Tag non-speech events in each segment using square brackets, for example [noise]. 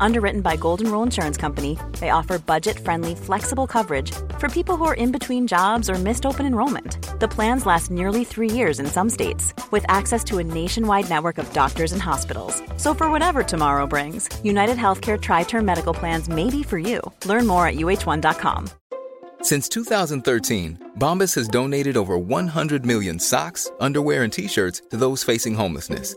Underwritten by Golden Rule Insurance Company, they offer budget friendly, flexible coverage for people who are in between jobs or missed open enrollment. The plans last nearly three years in some states, with access to a nationwide network of doctors and hospitals. So, for whatever tomorrow brings, United Healthcare Tri Term Medical Plans may be for you. Learn more at uh1.com. Since 2013, Bombas has donated over 100 million socks, underwear, and t shirts to those facing homelessness.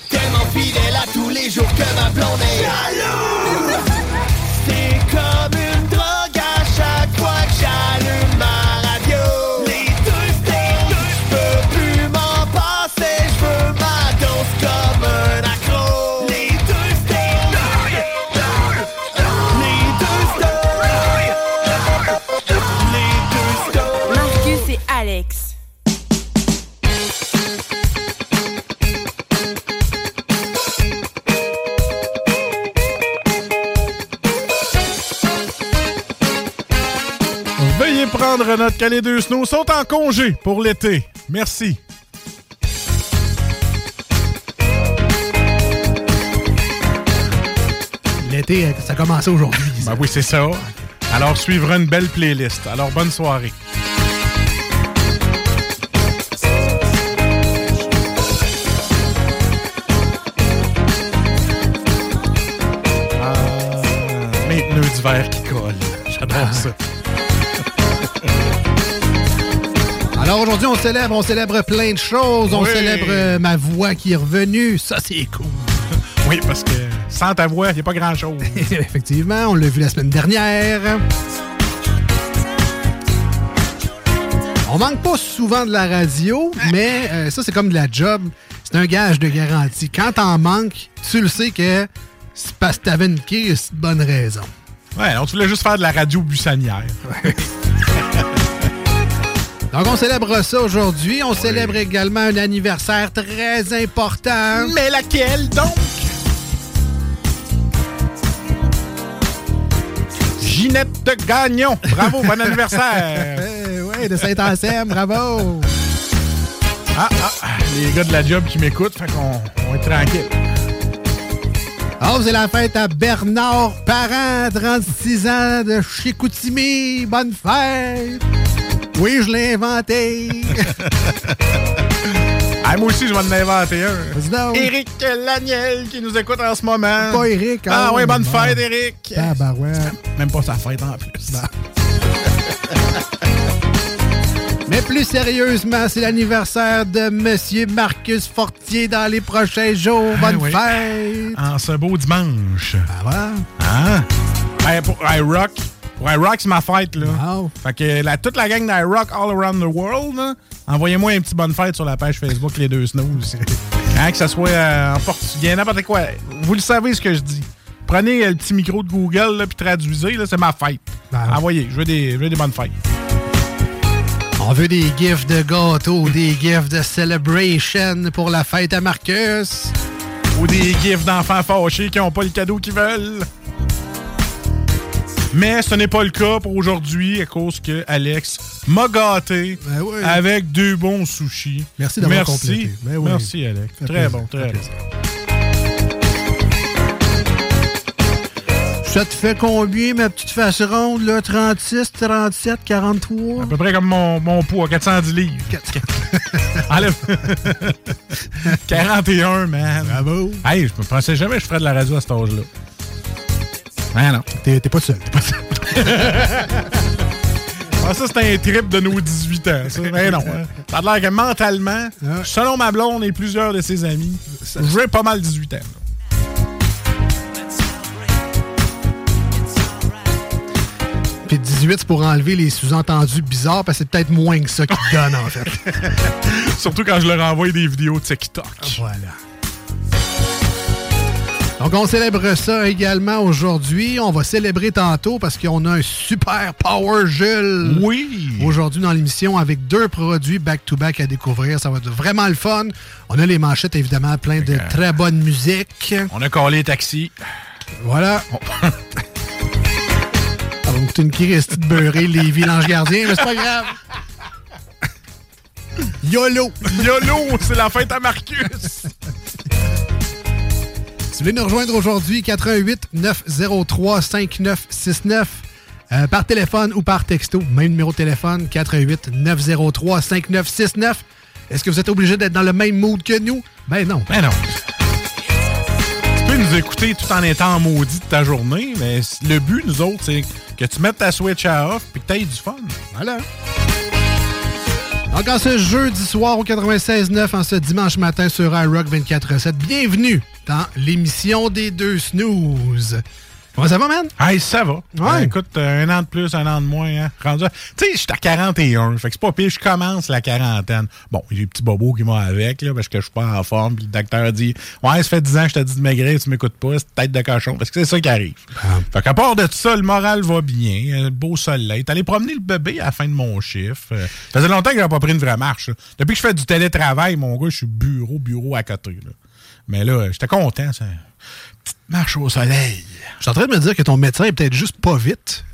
Tellement fidèle à tous les jours que ma blonde est jaloux. [laughs] C'est comme une prendre note que les deux snows sont en congé pour l'été. Merci. L'été, euh, ça a commencé aujourd'hui. Ben oui, c'est ça. Alors suivra une belle playlist. Alors bonne soirée. Ah, mes pneus d'hiver qui collent. J'adore ça. Alors aujourd'hui, on célèbre, on célèbre plein de choses. On Oui. célèbre euh, ma voix qui est revenue. Ça, c'est cool. [laughs] Oui, parce que sans ta voix, il n'y a pas grand-chose. [laughs] Effectivement, on l'a vu la semaine dernière. On manque pas souvent de la radio, mais euh, ça, c'est comme de la job. C'est un gage de garantie. Quand t'en manques, tu le sais que c'est parce que t'avais une crise, bonne raison. Ouais, on voulait juste faire de la radio buissonnière. [laughs] Donc, on célèbre ça aujourd'hui. On célèbre également un anniversaire très important. Mais laquelle donc? Ginette Gagnon. Bravo, bon [laughs] anniversaire. oui, de Saint-Anselme, bravo. Ah, ah, ah, les gars de la job qui m'écoutent, fait qu'on on est tranquille. Oh, c'est la fête à Bernard Parent, 36 ans de Chicoutimi. Bonne fête! Oui, je l'ai inventé. [laughs] Ah, moi aussi, je vais en inventer un. Éric Laniel qui nous écoute en ce moment. Pas Éric, Ah, hein? oui, bonne Bon. fête, Éric. Tabarouette. Même pas sa fête en plus. [laughs] Mais plus sérieusement, c'est l'anniversaire de Monsieur Marcus Fortier dans les prochains jours. Ah, Bonne oui. fête! En ce beau dimanche. Ah ouais? Ah. Ben, pour iRock. Pour iRock, c'est ma fête, là. Wow. Fait que la, toute la gang d'iRock all around the world, envoyez-moi un petit bonne fête sur la page Facebook Les Deux Snooze. [laughs] Hein, que ce soit euh, en portugais, n'importe quoi. Vous le savez ce que je dis. Prenez euh, le petit micro de Google, là, puis traduisez, là, c'est ma fête. Ben. Envoyez, je veux des, je veux des bonnes fêtes. On veut des gifs de gâteaux, [laughs] des gifs de celebration pour la fête à Marcus. Ou des gifs d'enfants fâchés qui n'ont pas le cadeau qu'ils veulent. Mais ce n'est pas le cas pour aujourd'hui à cause que Alex m'a gâté Ben oui. avec deux bons sushis. Merci d'avoir complété. Ben oui. Merci, Alex. Fait Très plaisir, bon, très bon. Ça te fait combien, ma petite face ronde, là? 36, 37, 43? À peu près comme mon, mon poids, 410 livres. Enlève. [laughs] [laughs] 41, man. Bravo. Hey, je me pensais jamais que je ferais de la radio à cet âge-là. Ben non. T'es pas seul. T'es pas seul. [laughs] Ah, ça, c'est un trip de nos 18 ans. Ça. Ben non. hein. Ça a l'air que mentalement, selon ma blonde et plusieurs de ses amis, j'ai pas mal 18 ans. là. Puis 18, c'est pour enlever les sous-entendus bizarres, parce que c'est peut-être moins que ça qu'ils te donnent, en fait. [laughs] Surtout quand je leur envoie des vidéos de TikTok. Voilà. Donc, on célèbre ça également aujourd'hui. On va célébrer tantôt parce qu'on a un super Power Jules. Oui. Aujourd'hui dans l'émission avec deux produits back-to-back à découvrir. Ça va être vraiment le fun. On a les manchettes, évidemment, plein de très bonne musique. On a collé les taxis. Voilà. [laughs] Ça va me coûter une Christie de beurré, les vilanges gardiens, mais c'est pas grave. [laughs] YOLO! YOLO, c'est la fête à Marcus. [laughs] Vous voulez nous rejoindre aujourd'hui, 88 903 5969 euh, par téléphone ou par texto. Même numéro de téléphone, 88 903 5969. Est-ce que vous êtes obligé d'être dans le même mood que nous? Ben non. Ben non. Tu peux nous écouter tout en étant maudit de ta journée, mais le but, nous autres, c'est que tu mettes ta Switch à off puis que tu aies du fun. Voilà. Donc, en ce jeudi soir au 96.9, en ce dimanche matin sur iRock 24.7, bienvenue dans l'émission des deux snooze. Comment ça va, man? Hey, ça va. Ouais. Ben, écoute, euh, un an de plus, un an de moins. Hein, rendu à- Tu sais, je suis à 41. Fait que c'est pas pire, je commence la quarantaine. Bon, j'ai des petits bobos qui m'ont avec, là, parce que je suis pas en forme. Puis le docteur dit Ouais, ça fait 10 ans que je t'ai dit de maigrir, tu m'écoutes pas, c'est tête de cochon. Parce que c'est ça qui arrive. Fait qu'à part de tout ça, le moral va bien. euh, Le beau soleil. Allé promener le bébé à la fin de mon chiffre. Euh, Ça faisait longtemps que j'avais pas pris une vraie marche. là. Depuis que je fais du télétravail, mon gars, je suis bureau, bureau à côté. là. Mais là, j'étais content. Ça. Petite marche au soleil. Je suis en train de me dire que ton médecin est peut-être juste pas vite.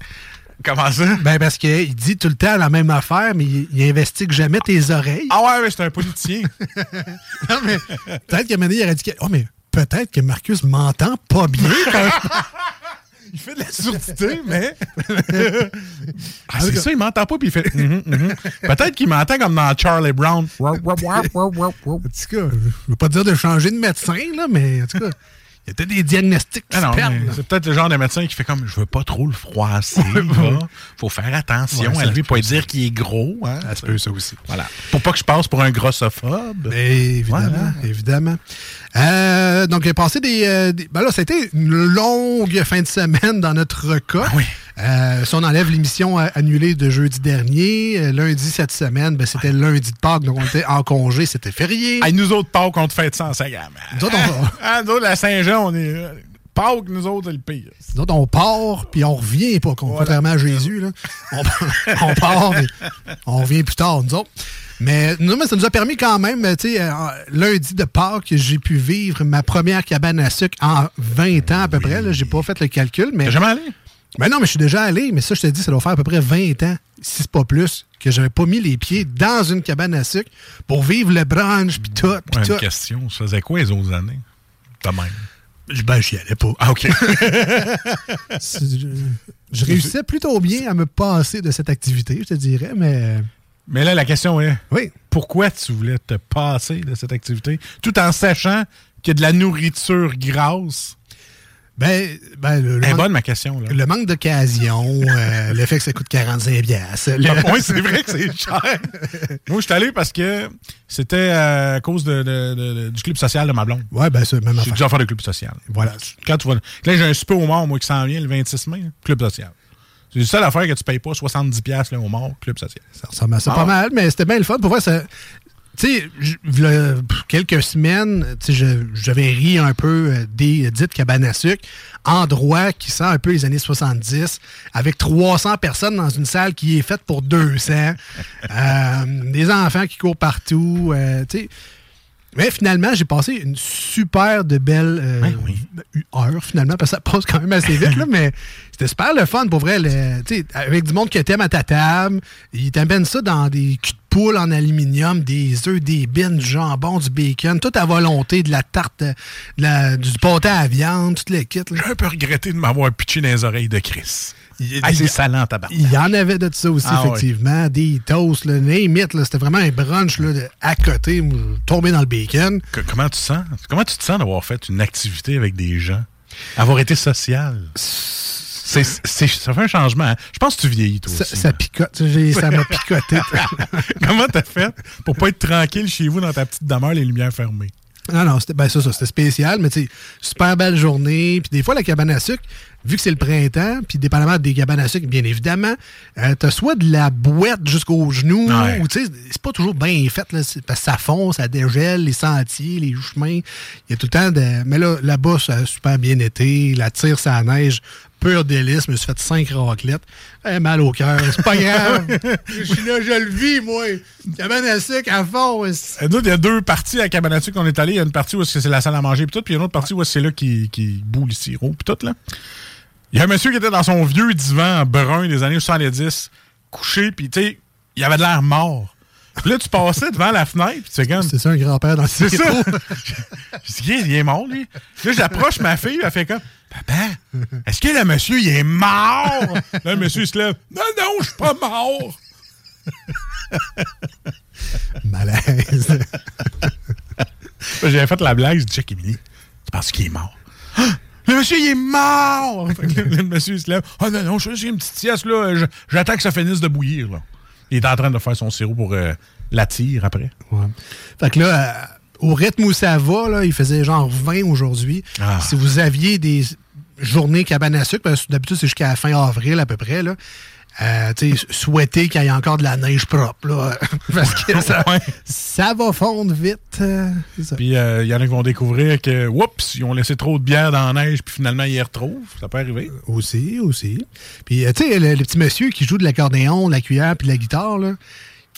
Comment ça? Ben, parce qu'il dit tout le temps la même affaire, mais il, il investigue jamais tes oreilles. Ah ouais, mais j'étais un politicien. [laughs] Non, mais peut-être qu'à un moment donné, il aurait dit que, Oh, mais peut-être que Marcus m'entend pas bien quand [laughs] il fait de la surdité, [laughs] mais. ah, c'est ça, il m'entend pas, puis il fait. Mhm, mhm. Peut-être qu'il m'entend comme dans Charlie Brown. En tout cas, je veux pas dire de changer de médecin, là, mais en tout cas, il y a peut-être des diagnostics qui Ah c'est peut-être le genre de médecin qui fait comme je veux pas trop le froisser. là. Faut faire attention Ouais, à lui, pas dire qu'il est gros. Hein, Ça se peut, ça aussi. Voilà. Pour pas que je passe pour un grossophobe. Évidemment, Voilà. évidemment. Euh, donc, il a passé des, euh, des- Ben là, c'était une longue fin de semaine dans notre cas. Ah oui. Euh, si on enlève l'émission euh, annulée de jeudi dernier, euh, lundi cette semaine, ben, c'était lundi de Pâques, donc on était en congé, c'était férié. Hey, nous autres, Pâques, on te fait ça en Sagamore. Nous autres, on- Ah, nous autres, la Saint-Jean, on est. Pâques, nous autres, c'est le pire. Nous autres, on part, puis on revient pas, contrairement à Jésus. Là. On, [laughs] on part, mais on revient plus tard, nous autres. Mais, non, mais ça nous a permis quand même, tu sais, euh, lundi de Pâques, j'ai pu vivre ma première cabane à sucre en 20 ans à peu près. Là. J'ai pas fait le calcul, mais... T'es jamais allé? Ben non, mais je suis déjà allé, mais ça, je te dis, ça doit faire à peu près 20 ans, si c'est pas plus, que j'avais pas mis les pieds dans une cabane à sucre pour vivre le brunch, puis tout, puis Ouais, tout. une question. Ça faisait quoi les autres années? De même? Ben, j'y allais pas. Ah, OK. [laughs] Je, je réussissais plutôt bien à me passer de cette activité, je te dirais, mais Mais là, la question est oui. pourquoi tu voulais te passer de cette activité tout en sachant qu'il y a de la nourriture grasse? Ben, ben le, le manque, bonne, ma question. Là. le manque d'occasion, [laughs] euh, le fait que ça coûte 45 piastres, le- oui, c'est vrai que c'est cher. [laughs] Moi, je suis allé parce que c'était à cause de- de- de- de- du club social de ma blonde. Ouais, ben, c'est même J'ai affaire. déjà fait le club social. Voilà. Quand tu vas. Là, j'ai un super au mort, moi, qui s'en vient le 26 mai, là, club social. C'est la seule affaire que tu payes pas 70$ là, au mort, club social. Ça ressemble à ça Ah pas ouais. mal, mais c'était bien le fun. Pour vrai, ça. Tu sais, quelques semaines, j'avais ri un peu euh, des dites cabanes à sucre, endroit qui sent un peu les années 70, avec 300 personnes dans une salle qui est faite pour 200, [laughs] euh, des enfants qui courent partout, euh, tu sais. Mais finalement, j'ai passé une super de belle euh, Ben oui. heure, finalement, parce que ça passe quand même assez vite, là, [laughs] mais c'était super le fun, pour vrai. le- avec du monde que t'aimes à ta table, ils t'amènent ça dans des en aluminium, des œufs, des bines, du jambon, du bacon, tout à volonté, de la tarte, de la- du pâté à viande, toutes les kits. là. J'ai un peu regretté de m'avoir pitché dans les oreilles de Chris. Ah, c'est salant, tabac. Il y en avait de ça aussi, Ah effectivement. Des toasts, là, name C'était vraiment un brunch là, de- à côté, tombé dans le bacon. Que- comment tu sens? Comment tu te sens d'avoir fait une activité avec des gens? Avoir été social? C'est, c'est- ça fait un changement. hein? Je pense que tu vieillis, toi Ça, aussi. ça picote. J'ai- Ça m'a picoté. [laughs] Comment t'as fait pour pas être tranquille chez vous dans ta petite demeure, les lumières fermées? Non, non, c'était ben, ça, ça, c'était spécial, mais tu sais, super belle journée. Puis des fois, la cabane à sucre, vu que c'est le printemps, puis dépendamment des cabanes à sucre, bien évidemment, euh, t'as soit de la boîte jusqu'aux genoux, Ouais. ou tu sais, c'est pas toujours bien fait, là, parce que ça fond, ça dégèle, les sentiers, les chemins. Il y a tout le temps de. Mais là, là-bas, ça a super bien été. La tire, ça neige. Pur délice, je me suis fait cinq raclettes. Eh, mal au cœur, c'est pas grave. [laughs] je suis là, je le vis, moi. Cabane à sucre à fond. Euh, Nous, il y a deux parties à Cabane à Sucre qu'on est allé. Il y a une partie où c'est la salle à manger, puis tout, puis il y a une autre partie où c'est là qui, qui boue le sirop, puis tout, là. Il y a un monsieur qui était dans son vieux divan brun des années 70, couché, puis tu sais, il avait de l'air mort. Puis là, tu passais devant la fenêtre, puis tu fais comme. C'est ça, un grand-père dans le C'est ça. [laughs] Je dis, il est mort, lui. Là, j'approche ma fille, elle fait comme, Papa, est-ce que le monsieur, il est mort? Là, le monsieur, il se lève, non, non, je suis pas mort. [laughs] Malaise. J'avais fait la blague, je dis, check, Émilie, tu penses qu'il est mort? Ah! Le monsieur, il est mort! Le monsieur, il se lève, ah non, non, je fais une petite sieste, là, j'attends que ça finisse de bouillir, là. Il est en train de faire son sirop pour euh, la tire après. Ouais. Fait que là, euh, au rythme où ça va, là, il faisait genre 20 aujourd'hui. Ah. Si vous aviez des journées cabane à sucre, parce que d'habitude, c'est jusqu'à la fin avril à peu près, là. Euh, souhaiter qu'il y ait encore de la neige propre, là. [laughs] parce que ça, [laughs] Ouais. ça va fondre vite. euh, ça. Puis euh, il y en a qui vont découvrir que, oups, ils ont laissé trop de bière dans la neige, puis finalement, ils y retrouvent. Ça peut arriver. Aussi, aussi. Puis, euh, tu sais, le, le petit monsieur qui joue de l'accordéon, la cuillère puis la guitare, là.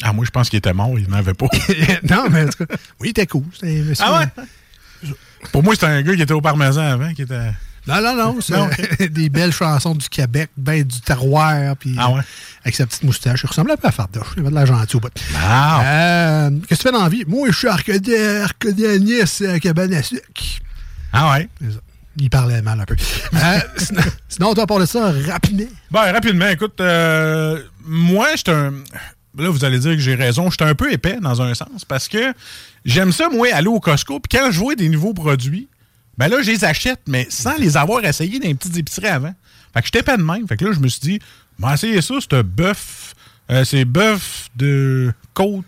Ah, moi, je pense qu'il était mort, il n'en avait pas. [laughs] non, mais en tout cas, oui, il était cool. un monsieur- Ah ouais? Pour moi, c'était un gars qui était au parmesan avant, qui était. Non, non, non. C'est [laughs] des belles chansons du Québec, ben du terroir, puis Ah ouais? euh, avec sa petite moustache. Il ressemblait un peu à Fardoche. Il avait de la gentille au bout. Euh, Qu'est-ce que tu fais dans la vie? Moi, je suis arcadien, arcadianiste à cabane à sucre. Ah ouais? Il parlait mal un peu. Euh, [laughs] sinon, sinon, toi, parler de ça rapidement. Ben, rapidement, écoute, euh, moi, j'étais un. Là, vous allez dire que j'ai raison. J'étais un peu épais dans un sens parce que j'aime ça, moi, aller au Costco. Puis quand je vois des nouveaux produits, ben là, je les achète, mais sans les avoir essayés dans les petites épiceries avant. Fait que j'étais pas de même. Fait que là, je me suis dit, ben, essayez ça, c'est un bœuf. euh, c'est bœuf de côte.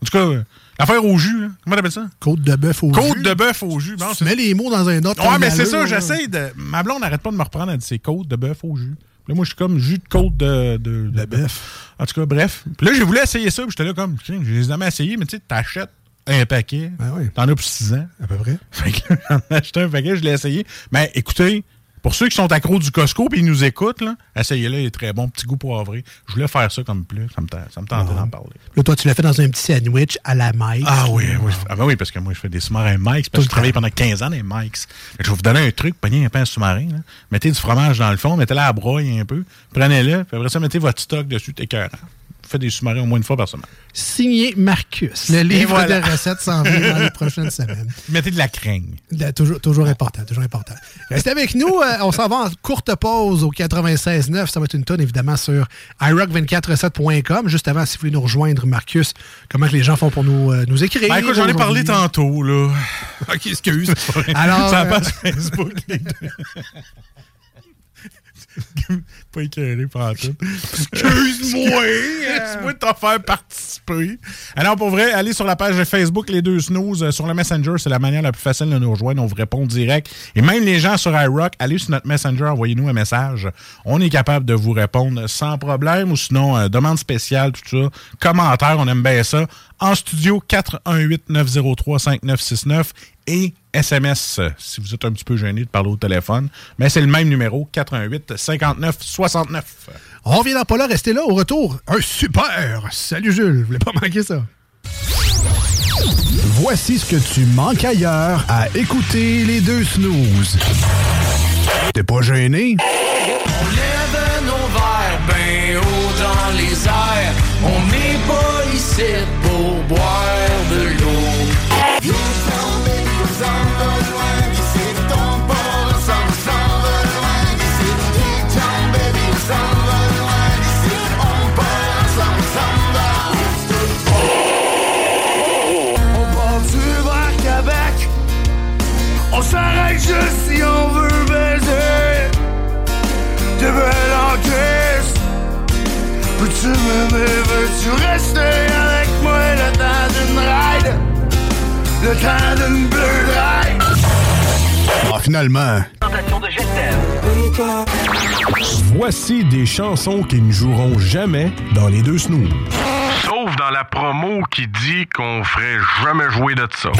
En tout cas, euh, l'affaire au jus, là. Comment t'appelles ça? Côte de bœuf au Côte jus. de bœuf au jus. Bon, Tu mets les mots dans un autre. Ouais, mais c'est ça, j'essaie de. Ma blonde n'arrête pas de me reprendre, elle dit c'est côte de bœuf au jus. Puis Là, moi, je suis comme jus de côte de, de, de bœuf. En tout cas, bref. Puis là, j'ai voulu essayer ça, puis j'étais là comme, tiens, je les ai jamais essayés, mais tu sais, t'achètes un paquet. Ben oui. T'en as pour 6 ans. À peu près. [laughs] Fait que j'en ai acheté un paquet, je l'ai essayé. Mais écoutez, pour ceux qui sont accros du Costco et ils nous écoutent, là, essayez-le, il est très bon, petit goût poivré. Je voulais faire ça comme plus, ça me, ça me tentait d'en parler. Là, toi, tu l'as fait dans un petit sandwich à la maïs. Ah oui, oui. Ah ben oui, parce que moi, je fais des sous-marins Mike's, parce que je travaille pendant 15 ans dans les Mike's. Je vais vous donner un truc, prenez un pain sous-marin, mettez du fromage dans le fond, mettez-le à la broye un peu, prenez-le, puis après ça, mettez votre stock dessus, t'es écœurant. Faites des sous-marins au moins une fois par semaine. Signé Marcus. Le livre voilà. de recettes s'en vient dans les prochaines semaines. [laughs] Mettez de la craigne. Toujours, toujours important, toujours important. Restez avec nous. euh, on s'en va en courte pause au 96.9. Ça va être une tonne, évidemment, sur iRock247.com. Juste avant, si vous voulez nous rejoindre, Marcus, comment que les gens font pour nous, euh, nous écrire? Ben écoute, j'en ai parlé tantôt, là. [laughs] ok, excuse. [laughs] Alors, Ça euh, passe Facebook, les deux. Pas écœuré par tout. Excuse-moi! [laughs] Excuse-moi de t'en faire participer. Alors, pour vrai, allez sur la page Facebook Les Deux Snooze. euh, Sur le Messenger, c'est la manière la plus facile de nous rejoindre. On vous répond direct. Et même les gens sur iRock, allez sur notre Messenger, envoyez-nous un message. On est capable de vous répondre sans problème. Ou sinon, euh, demande spéciale, tout ça. Commentaire, on aime bien ça. En studio, 418-903-5969 et SMS, si vous êtes un petit peu gêné de parler au téléphone. Mais c'est le même numéro, 418 59 69. on revient dans pas là. Restez là. Au retour, un super. Salut Jules. Vous voulez pas manquer ça? Voici ce que tu manques ailleurs à écouter les deux snooze. T'es pas gêné? On lève nos verres ben haut dans les airs. On n'est pas ici ici pour boire de l'eau. On s'arrête juste si on veut baiser. Des belles encaisses. Peux-tu m'aimer, veux-tu rester avec moi le temps d'une ride? Le temps d'une bleue ride? Ah, finalement. Voici des chansons qui ne joueront jamais dans les deux snooze. Sauf dans la promo qui dit qu'on ferait jamais jouer de ça.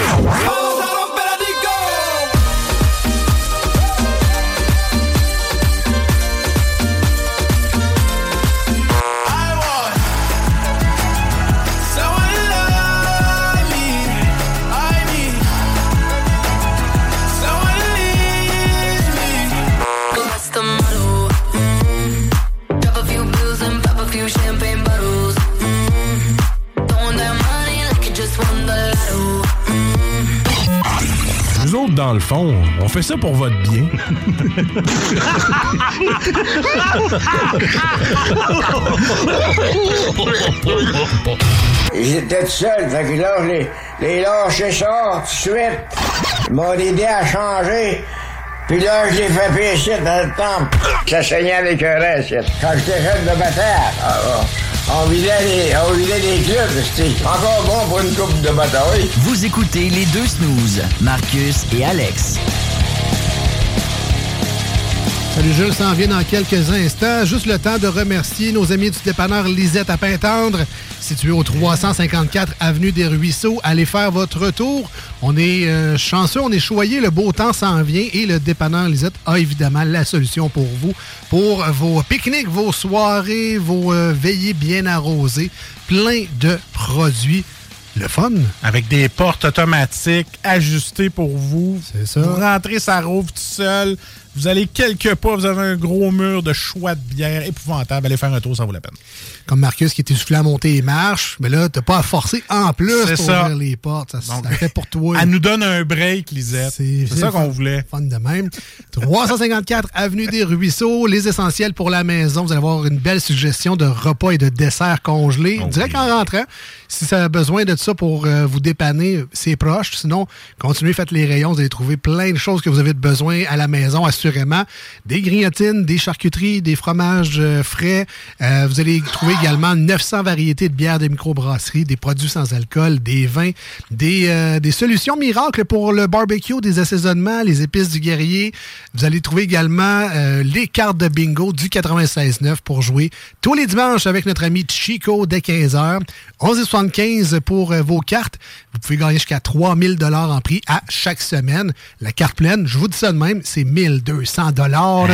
Dans le fond, on fait ça pour votre bien. Étaient tout seuls, fait que là, je les, les lâché ça tout de suite. Ils m'ont aidé à changer. Puis là, je les fait pécher dans le temple. Ça saignait les cœurs, Quand j'étais jeune de bataille, ah, ah, on vidait les, on vidait les clubs, c'était encore bon pour une coupe de bataille. Vous écoutez les deux snooze, Marcus et Alex. Salut Jules, s'en vient dans quelques instants. Juste le temps de remercier nos amis du dépanneur Lisette à Pintendre, situé au 354 Avenue des Ruisseaux. Allez faire votre tour. On est euh, chanceux, on est choyé, le beau temps s'en vient et le dépanneur Lisette a évidemment la solution pour vous, pour vos pique-niques, vos soirées, vos euh, veillées bien arrosées. Plein de produits. Le fun. Avec des portes automatiques ajustées pour vous. C'est ça. Vous rentrez, ça rouvre tout seul. Vous allez quelque part, vous avez un gros mur de choix de bière épouvantable. Allez faire un tour, ça vaut la peine. Comme Marcus qui était soufflé à monter les marches, mais là, t'as pas à forcer en plus C'est pour ça. ouvrir les portes. Ça, Donc, ça fait pour toi. [laughs] Elle nous donne un break, Lisette. C'est ça qu'on voulait. Fun de même. [laughs] 354 Avenue des Ruisseaux, les essentiels pour la maison. Vous allez avoir une belle suggestion de repas et de desserts congelés. Direct en rentrant. Si ça a besoin de ça pour euh, vous dépanner, c'est proche. Sinon, continuez, faites les rayons. Vous allez trouver plein de choses que vous avez besoin à la maison, assurément. Des grignotines, des charcuteries, des fromages euh, frais. Euh, vous allez trouver également 900 variétés de bières de microbrasserie, des produits sans alcool, des vins, des, des solutions miracles pour le barbecue, des assaisonnements, les épices du guerrier. Vous allez trouver également les cartes de bingo du 96.9 pour jouer tous les dimanches avec notre ami Chico dès 15h. 11,75 pour euh, vos cartes. Vous pouvez gagner jusqu'à 3000 dollars en prix à chaque semaine. La carte pleine, je vous dis ça de même, c'est 1200 dollars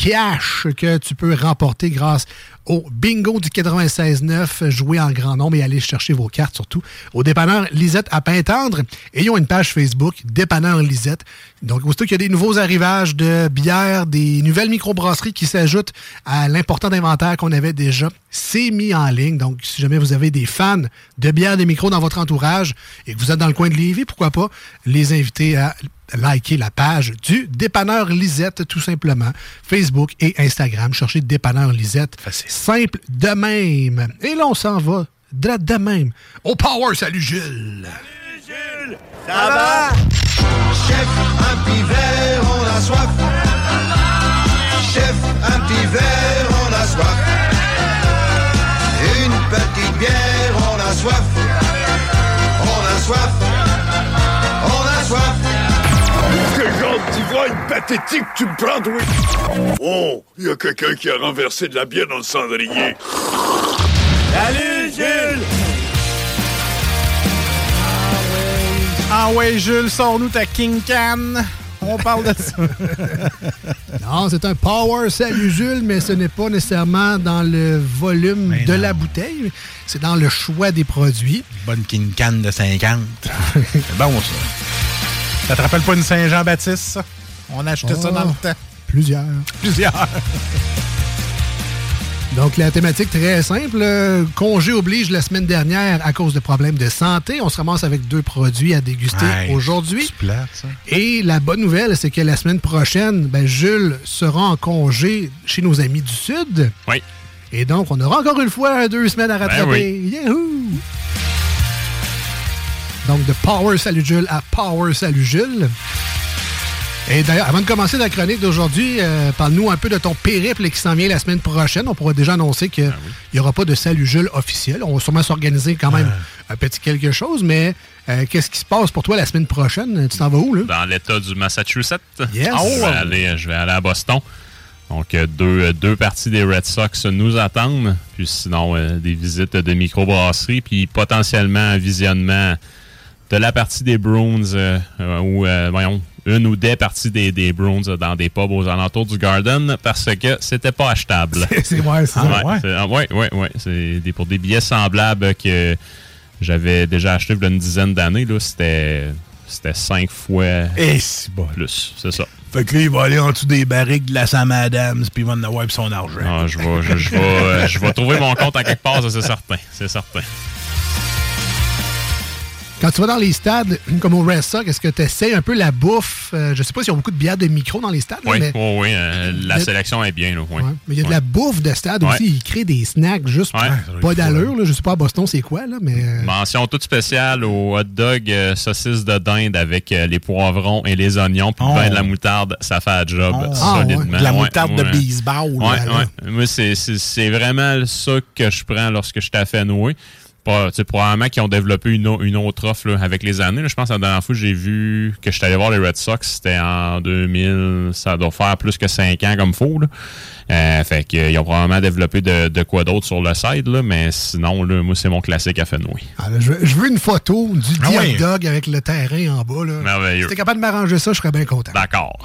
cash que tu peux remporter grâce au bingo du 96.9. Jouer en grand nombre et aller chercher vos cartes surtout au dépanneur Lisette à Pintendre. Et ils ont une page Facebook, Dépanneur Lisette. Donc, aussitôt qu'il y a des nouveaux arrivages de bières, des nouvelles microbrasseries qui s'ajoutent à l'important inventaire qu'on avait déjà, c'est mis en ligne. Donc, si jamais vous avez des fans de bières des micros dans votre entourage et que vous êtes dans le coin de Lévis, pourquoi pas les inviter à liker la page du Dépanneur Lisette, tout simplement. Facebook et Instagram. Cherchez Dépanneur Lisette. Simple de même. Et là, on s'en va de, de même. Au Power, salut Gilles! Ça va? Chef, un petit verre, on a soif. Chef, un petit verre, on a soif. Une petite bière, on a soif. On a soif. On a soif. Quel genre de petit voix une pathétique tu me prends, oui? Oh, il y a quelqu'un qui a renversé de la bière dans le cendrier. Salut, Jules! Ah ouais, Jules, sors-nous ta King Can. On parle de ça. [laughs] Non, c'est un Power Salut Jules, mais ce n'est pas nécessairement dans le volume de la bouteille. C'est dans le choix des produits. Bonne King Can de 50. c'est bon, ça. Ça te rappelle pas une Saint-Jean-Baptiste, ça? On a acheté ça Oh. dans le temps. Plusieurs. Plusieurs. Donc, la thématique très simple. euh, Congé oblige la semaine dernière à cause de problèmes de santé. On se ramasse avec deux produits à déguster aujourd'hui. Et la bonne nouvelle, c'est que la semaine prochaine, ben, Jules sera en congé chez nos amis du Sud. Oui. Et donc, on aura encore une fois deux semaines à rattraper. Yahoo! Donc, de Power Salut Jules à Power Salut Jules. Et d'ailleurs, avant de commencer la chronique d'aujourd'hui, euh, parle-nous un peu de ton périple qui s'en vient la semaine prochaine. On pourra déjà annoncer qu'il n'y aura pas de Salut Jules officiel. On va sûrement s'organiser quand même un petit quelque chose, mais euh, qu'est-ce qui se passe pour toi la semaine prochaine? Tu t'en vas où, là? Dans l'État du Massachusetts. Yes. Je, vais aller, je vais aller à Boston. Donc, euh, deux, deux parties des Red Sox nous attendent. Puis sinon, euh, des visites de microbrasserie. Puis potentiellement un visionnement de la partie des Bruins euh, euh, voyons, une ou des parties des, des Bruins dans des pubs aux alentours du Garden parce que c'était pas achetable. [laughs] C'est ouais, c'est ça. Ouais, c'est- ah, ouais, ouais, ouais. C'est des, pour des billets semblables que j'avais déjà acheté il y a une dizaine d'années. là, C'était c'était cinq fois c'est bon. plus. C'est ça. Fait que là, il va aller en dessous des barriques de la Sam Adams, puis il va en avoir son argent. Ah, je, vais, je, je vais, je vais trouver mon compte à quelque part, ça, c'est certain. C'est certain. Quand tu vas dans les stades, comme au Red Sox, est-ce que tu essaies un peu la bouffe? Euh, je sais pas s'il y a beaucoup de bières de micro dans les stades, là, Oui, mais, oui, oui. euh, la sélection est bien. Là, oui. ouais. Mais il y a de Ouais. la bouffe de stade Ouais. aussi. Ils créent des snacks juste Ouais. pas d'allure. là. Je sais pas à Boston c'est quoi, là, mais... euh, Mention toute spéciale au hot dog euh, saucisse de dinde avec euh, les poivrons et les oignons, puis Oh. ben de la moutarde, ça fait un job Oh. solidement. Ah, ouais. De la Ouais, moutarde de ouais. baseball, là, là. ouais. Moi, c'est- c'est c'est vraiment ça que je prends lorsque je t'ai fait nouer. Pas, probablement qu'ils ont développé une, autre offre là, avec les années. là. Je pense que la dernière fois que j'ai vu que je suis allé voir les Red Sox, c'était en 2000. Ça doit faire plus que 5 ans comme faux. Euh, fait qu'ils ont probablement développé de, de quoi d'autre sur le site, là, mais sinon, là, moi, c'est mon classique à Fenway. ah, je, veux- je veux une photo du Ah hot dog avec le terrain en bas. Là. Merveilleux. Si t'es capable de m'arranger ça, je serais bien content. D'accord.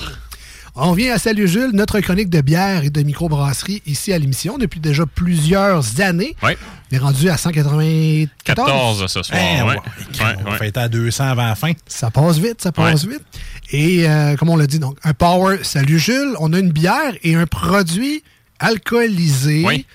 On vient à Salut Jules, notre chronique de bière et de microbrasserie ici à l'émission depuis déjà plusieurs années. Oui. On est rendu à 194. 14 ce soir. Eh, ouais. ouais. Ouais, On va ouais. fêter à 200 avant la fin. Ça passe vite, ça passe Ouais. vite. Et euh, comme on l'a dit, donc un Power Salut Jules, on a une bière et un produit alcoolisé Oui.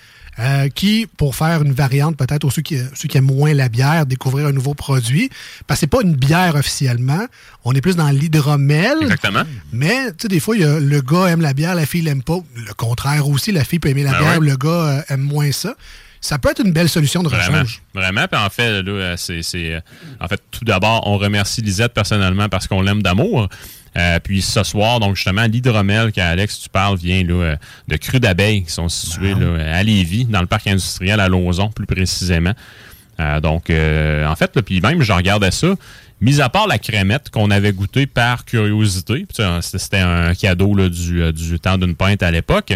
Euh, qui, pour faire une variante peut-être aux ceux qui, ceux qui aiment moins la bière, découvrir un nouveau produit, parce que c'est pas une bière officiellement, on est plus dans l'hydromel. Exactement. Mais, tu sais, des fois, il y a, le gars aime la bière, la fille l'aime pas. Le contraire aussi, la fille peut aimer la Ben bière, ouais. le gars euh, aime moins ça. Ça peut être une belle solution de rechange. Vraiment. Puis en fait, là, c'est, c'est, euh, en fait, tout d'abord, on remercie Lisette personnellement parce qu'on l'aime d'amour. Euh, puis ce soir, donc justement, l'hydromel qu'Alex, tu parles, vient là, euh, de Cru d'abeilles qui sont situés là, à Lévis, dans le parc industriel à Lauson, plus précisément. Euh, donc, euh, en fait, puis même, je regardais ça. Mis à part la crémette qu'on avait goûtée par curiosité, c'était un cadeau là, du, du temps d'une pinte à l'époque.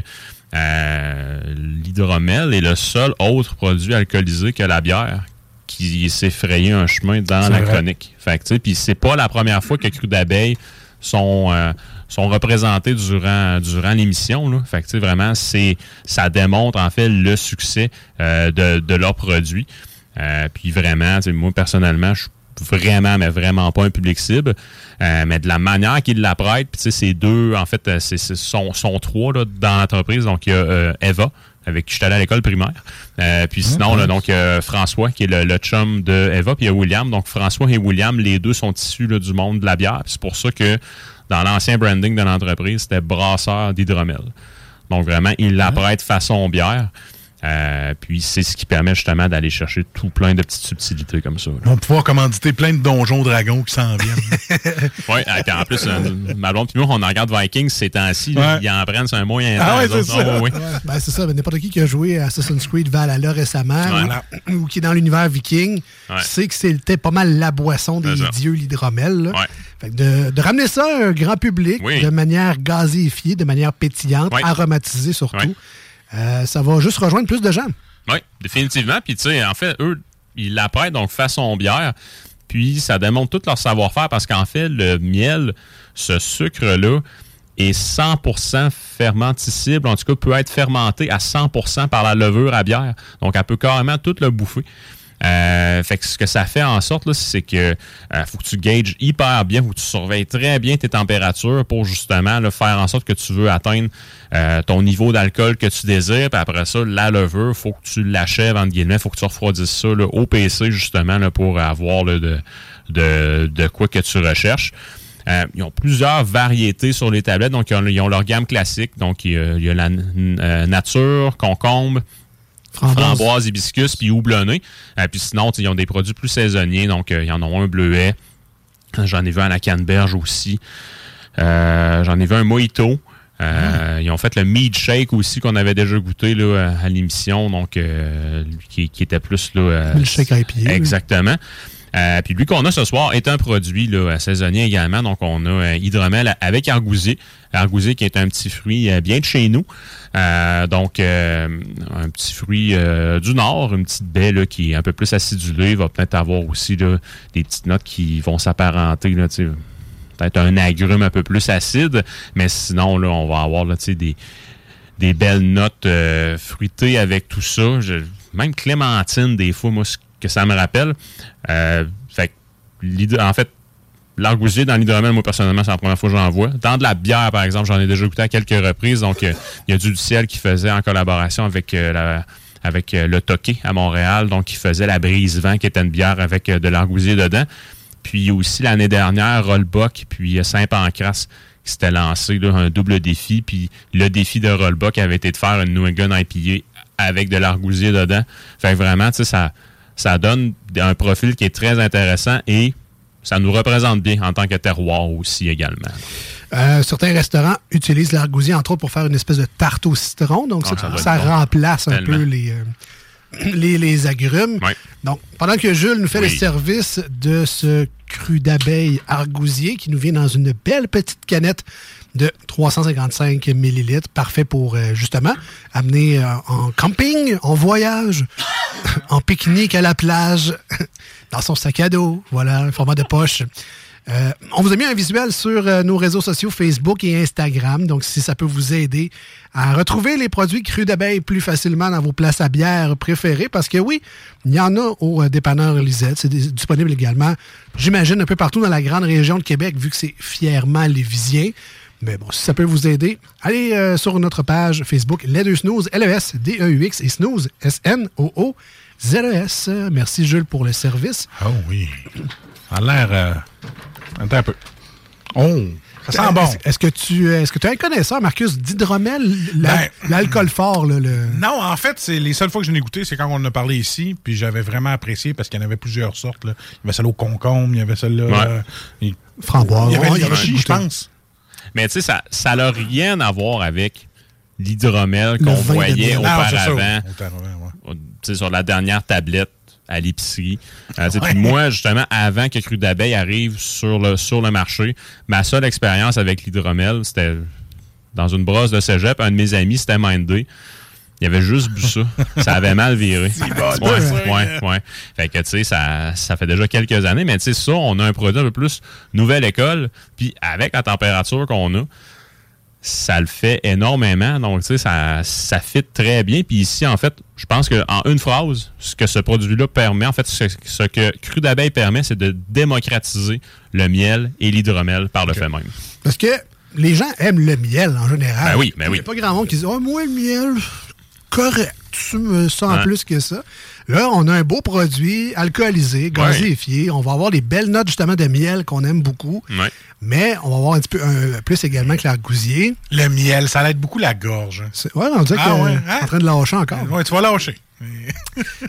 Euh, L'hydromel est le seul autre produit alcoolisé que la bière qui s'est frayé un chemin dans la vrai. chronique. Fait que, tu sais, puis c'est pas la première fois que Cru d'abeille sont, euh, sont représentés durant, durant l'émission. Fait que, tu sais, vraiment, c'est, ça démontre en fait le succès euh, de, de leurs produits. Euh, puis vraiment, moi personnellement, je suis vraiment, mais vraiment pas un public cible. Euh, mais de la manière qu'ils l'apprêtent, puis tu sais, c'est deux, en fait, euh, c'est, c'est- sont, sont trois là, dans l'entreprise. Donc, il y a euh, Eva, avec qui je suis allé à l'école primaire. Euh, puis sinon, là, donc, euh, François, qui est le, le chum de Eva, puis il y a William. Donc, François et William, les deux sont issus là, du monde de la bière. C'est pour ça que dans l'ancien branding de l'entreprise, c'était brasseur d'hydromel. Donc, vraiment, ils l'apprêtent façon bière. Euh, puis c'est ce qui permet justement d'aller chercher tout plein de petites subtilités comme ça. là. On va pouvoir commanditer plein de donjons dragons qui s'en viennent. [laughs] Oui, en plus, euh, ma blonde puis moi, on en regarde Vikings ces temps-ci. Ouais. Ils en prennent sur un moyen Ah temps, ouais, c'est autres. ça. Oui. Ouais, ben, c'est ça. ben, N'importe qui qui a joué à Assassin's Creed Valhalla récemment Voilà. ou, ou qui est dans l'univers viking Ouais. sait que c'était pas mal la boisson des C'est dieux, l'hydromel. de, de ramener ça à un grand public Oui. de manière gazéifiée, de manière pétillante, Ouais. aromatisée surtout, Ouais. Euh, ça va juste rejoindre plus de gens. Oui, définitivement. Puis, tu sais, en fait, eux, ils l'apprêtent donc façon bière. Puis, ça démontre tout leur savoir-faire parce qu'en fait, le miel, ce sucre-là, est 100% fermenticible. En tout cas, peut être fermenté à 100% par la levure à bière. Donc, elle peut carrément tout le bouffer. Euh, fait que ce que ça fait en sorte, c'est que euh, faut que tu gages hyper bien, faut que tu surveilles très bien tes températures pour justement là, faire en sorte que tu veux atteindre euh, ton niveau d'alcool que tu désires. Puis après ça, la levure, faut que tu l'achèves, entre guillemets, faut que tu refroidisses ça là, au PC justement là, pour avoir de, de, de quoi que tu recherches. Euh, ils ont plusieurs variétés sur les tablettes. Donc, ils ont, ils ont leur gamme classique. Donc, il y a, il y a la euh, nature, concombre, Framboise. framboise, hibiscus, puis houblonné. Euh, puis sinon, ils ont des produits plus saisonniers. Donc, euh, ils en ont un bleuet. J'en ai vu un à la canneberge aussi. Euh, J'en ai vu un mojito. Euh, Ils ont fait le mead shake aussi qu'on avait déjà goûté là, à l'émission, donc euh, qui, qui était plus là. euh, Milkshake IPA. Exactement. Euh, puis lui qu'on a ce soir est un produit là, saisonnier également. Donc on a un hydromel avec argousier. Argousier qui est un petit fruit euh, bien de chez nous. Euh, donc euh, un petit fruit euh, du nord, une petite baie là, qui est un peu plus acidulée. Il va peut-être avoir aussi des petites notes qui vont s'apparenter. Peut-être un agrume un peu plus acide. Mais sinon, là, on va avoir des, belles notes euh, fruitées avec tout ça. Même clémentine, des fois, moi, que ça me rappelle. Euh, fait en fait, l'argousier dans l'hydromel, moi, personnellement, c'est la première fois que j'en vois. Dans de la bière, par exemple, j'en ai déjà goûté à quelques reprises. Donc, euh, il y a du ciel qui faisait en collaboration avec euh, avec le Toqué à Montréal, donc qui faisait la brise-vent, qui était une bière avec de l'argousier dedans. Puis aussi l'année dernière, Rollbuck, puis Saint-Pancras qui s'était lancé un double défi. Puis le défi de Rollbuck avait été de faire une New England IPA avec de l'argousier dedans. Fait que vraiment, tu sais, ça, ça donne un profil qui est très intéressant et ça nous représente bien en tant que terroir aussi également. Euh, certains restaurants utilisent l'argousier, entre autres, pour faire une espèce de tarte au citron. Donc, Ah, ça, ça bon. remplace un peu les, euh, les, les agrumes. Donc, pendant que Jules nous fait Oui. le service de ce cru d'abeille argousier qui nous vient dans une belle petite canette de 355 millilitres, parfait pour euh, justement amener euh, en camping, en voyage, [laughs] en pique-nique à la plage, [laughs] dans son sac à dos, voilà, un format de poche. Euh, on vous a mis un visuel sur nos réseaux sociaux Facebook et Instagram, donc si ça peut vous aider à retrouver les produits crus d'abeille plus facilement dans vos places à bière préférées, parce que oui, il y en a au dépanneur Lisette, c'est dis- disponible également, j'imagine, un peu partout dans la grande région de Québec, vu que c'est fièrement lévisien. Mais bon, si ça peut vous aider, allez euh, sur notre page Facebook Les Deux Snooze, L-E-S-D-E-U-X et Snooze, S-N-O-O-Z-E-S. Merci Jules pour le service. Oh oui. Ça a l'air. euh, Attends un peu. Oh, ça sent bon. Est-ce- que tu est-ce que tu es un connaisseur, Marcus, d'hydromel, Ben, l'alcool fort, là, le... Non, en fait, c'est les seules fois que je l'ai goûté, c'est quand on en a parlé ici, puis j'avais vraiment apprécié parce qu'il y en avait plusieurs sortes. Là. Il y avait celle au concombre, il y avait celle-là. Ouais. euh, Framboise. Il y avait je pense. Mais tu sais, ça ça n'a rien à voir avec l'hydromel qu'on voyait auparavant. ouais. tu sais, sur la dernière tablette à l'épicerie. Euh, tu sais, Ouais. moi, justement, avant que Cru d'abeille arrive sur le, sur le marché, ma seule expérience avec l'hydromel, c'était dans une brosse de cégep. Un de mes amis, c'était Mindé. Il avait juste bu ça. ça avait mal viré. [laughs] bon, ouais, ça. ouais, ouais. Fait que, tu sais, ça, ça fait déjà quelques années, mais tu sais, ça, on a un produit un peu plus nouvelle école. Puis avec la température qu'on a, ça le fait énormément. Donc, tu sais, ça, ça fit très bien. Puis ici, en fait, je pense qu'en une phrase, ce que ce produit-là permet, en fait, ce, ce que Cru d'abeille permet, c'est de démocratiser le miel et l'hydromel par le fait même. Parce que les gens aiment le miel en général. Ben oui, ben oui. Il n'y a pas grand monde qui dit Oh, moi, le miel, correct. Tu me sens Ouais. plus que ça. Là, on a un beau produit alcoolisé, gazéifié. On va avoir des belles notes justement de miel qu'on aime beaucoup. Ouais. Mais on va avoir un petit peu un- plus également que l'argousier. Le miel, ça l'aide beaucoup la gorge. Ouais, on dirait Ah que ouais, euh, hein? en train de lâcher encore. Ouais, tu vas lâcher. [laughs]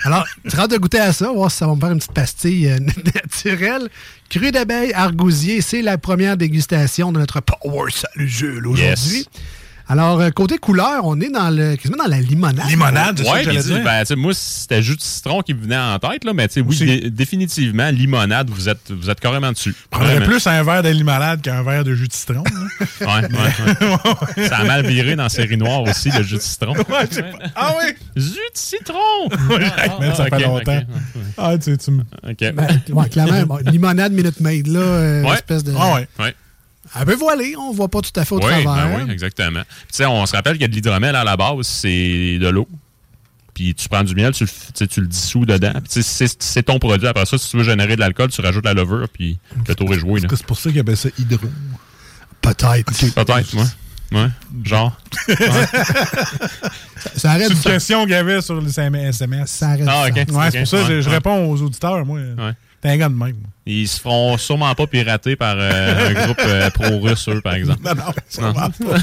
Alors, tu rentres de goûter à ça, voir si ça va me faire une petite pastille euh, [laughs] naturelle. Cru d'abeille argousier, c'est la première dégustation de notre Power Salut Jules aujourd'hui. Yes. Alors, euh, côté couleur, on est dans le, quasiment dans la limonade. Limonade, c'est ça Ouais, que dire. ben, tu sais, moi, c'était jus de citron qui me venait en tête, là, mais tu sais, oui, dé- définitivement, limonade, vous êtes, vous êtes carrément dessus. Prendrais plus un verre de limonade qu'un verre de jus de citron. Ouais, ouais, ouais. [laughs] Ça a mal viré dans série noire aussi, le jus de citron. ah oui! Jus de citron! [laughs] Jacques, man, ça Ah, fait longtemps. Ah, tu, tu me- OK. Ben, ouais, clairement, bon, limonade Minute Maid, là, euh, Ouais. espèce de... Ah ouais. Un peu voilé, on voit pas tout à fait au Oui, travers. ben oui, exactement. Puis, Tu sais, on se rappelle que de l'hydromel à la base, c'est de l'eau. puis tu prends du miel, tu tu le dissous dedans. C'est ton produit. Après ça, si tu veux générer de l'alcool, tu rajoutes la levure, puis le tour est joué. là. C'est pour ça qu'ils appellent ça hydro. Peut-être. Peut-être, ouais. Ouais, genre. [laughs] [laughs] Ça arrête C'est une ça. question qu'il y avait sur les SMS. Ça arrête Ah, ok. Ouais, c'est pour ça que je, Ouais, je ouais. réponds aux auditeurs, moi. Un gars de même. Ils se feront sûrement pas pirater par euh, un groupe euh, pro-russe, eux, par exemple. Non, non, sûrement pas.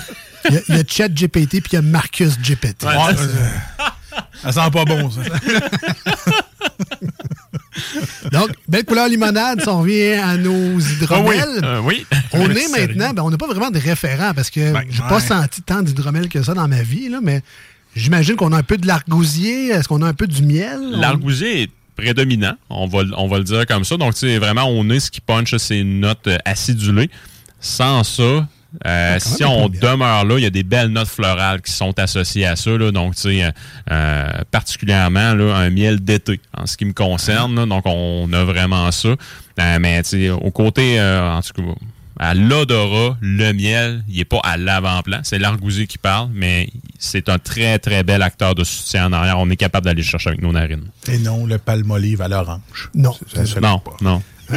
Il y a, a Chat GPT puis il y a Marcus GPT. Ouais, Ouais, ça sent pas bon, ça. [laughs] Donc, belle couleur limonade, si on revient à nos hydromels. Euh, oui. On Oui, est sérieux. maintenant, ben, on n'a pas vraiment de référent parce que j'ai ouais. pas senti tant d'hydromel que ça dans ma vie, là, mais j'imagine qu'on a un peu de l'argousier. Est-ce qu'on a un peu du miel? On- L'argousier est prédominant, on va, le- on va le dire comme ça. Donc, tu sais, vraiment, on est ce qui punch, c'est une note euh, acidulée. Sans ça, euh, quand si on demeure là, il y a des belles notes florales qui sont associées à ça. Là. Donc, tu sais, euh, particulièrement là, un miel d'été, en ce qui me concerne. là. donc, on a vraiment ça. Euh, mais, tu sais, au côté, en tout cas, à l'odorat, le miel, il n'est pas à l'avant-plan. C'est l'argousier qui parle, mais c'est un très, très bel acteur de soutien en arrière. On est capable d'aller le chercher avec nos narines. Et non, le palmolive à l'orange. Non. Ça Non, pas. non. [laughs]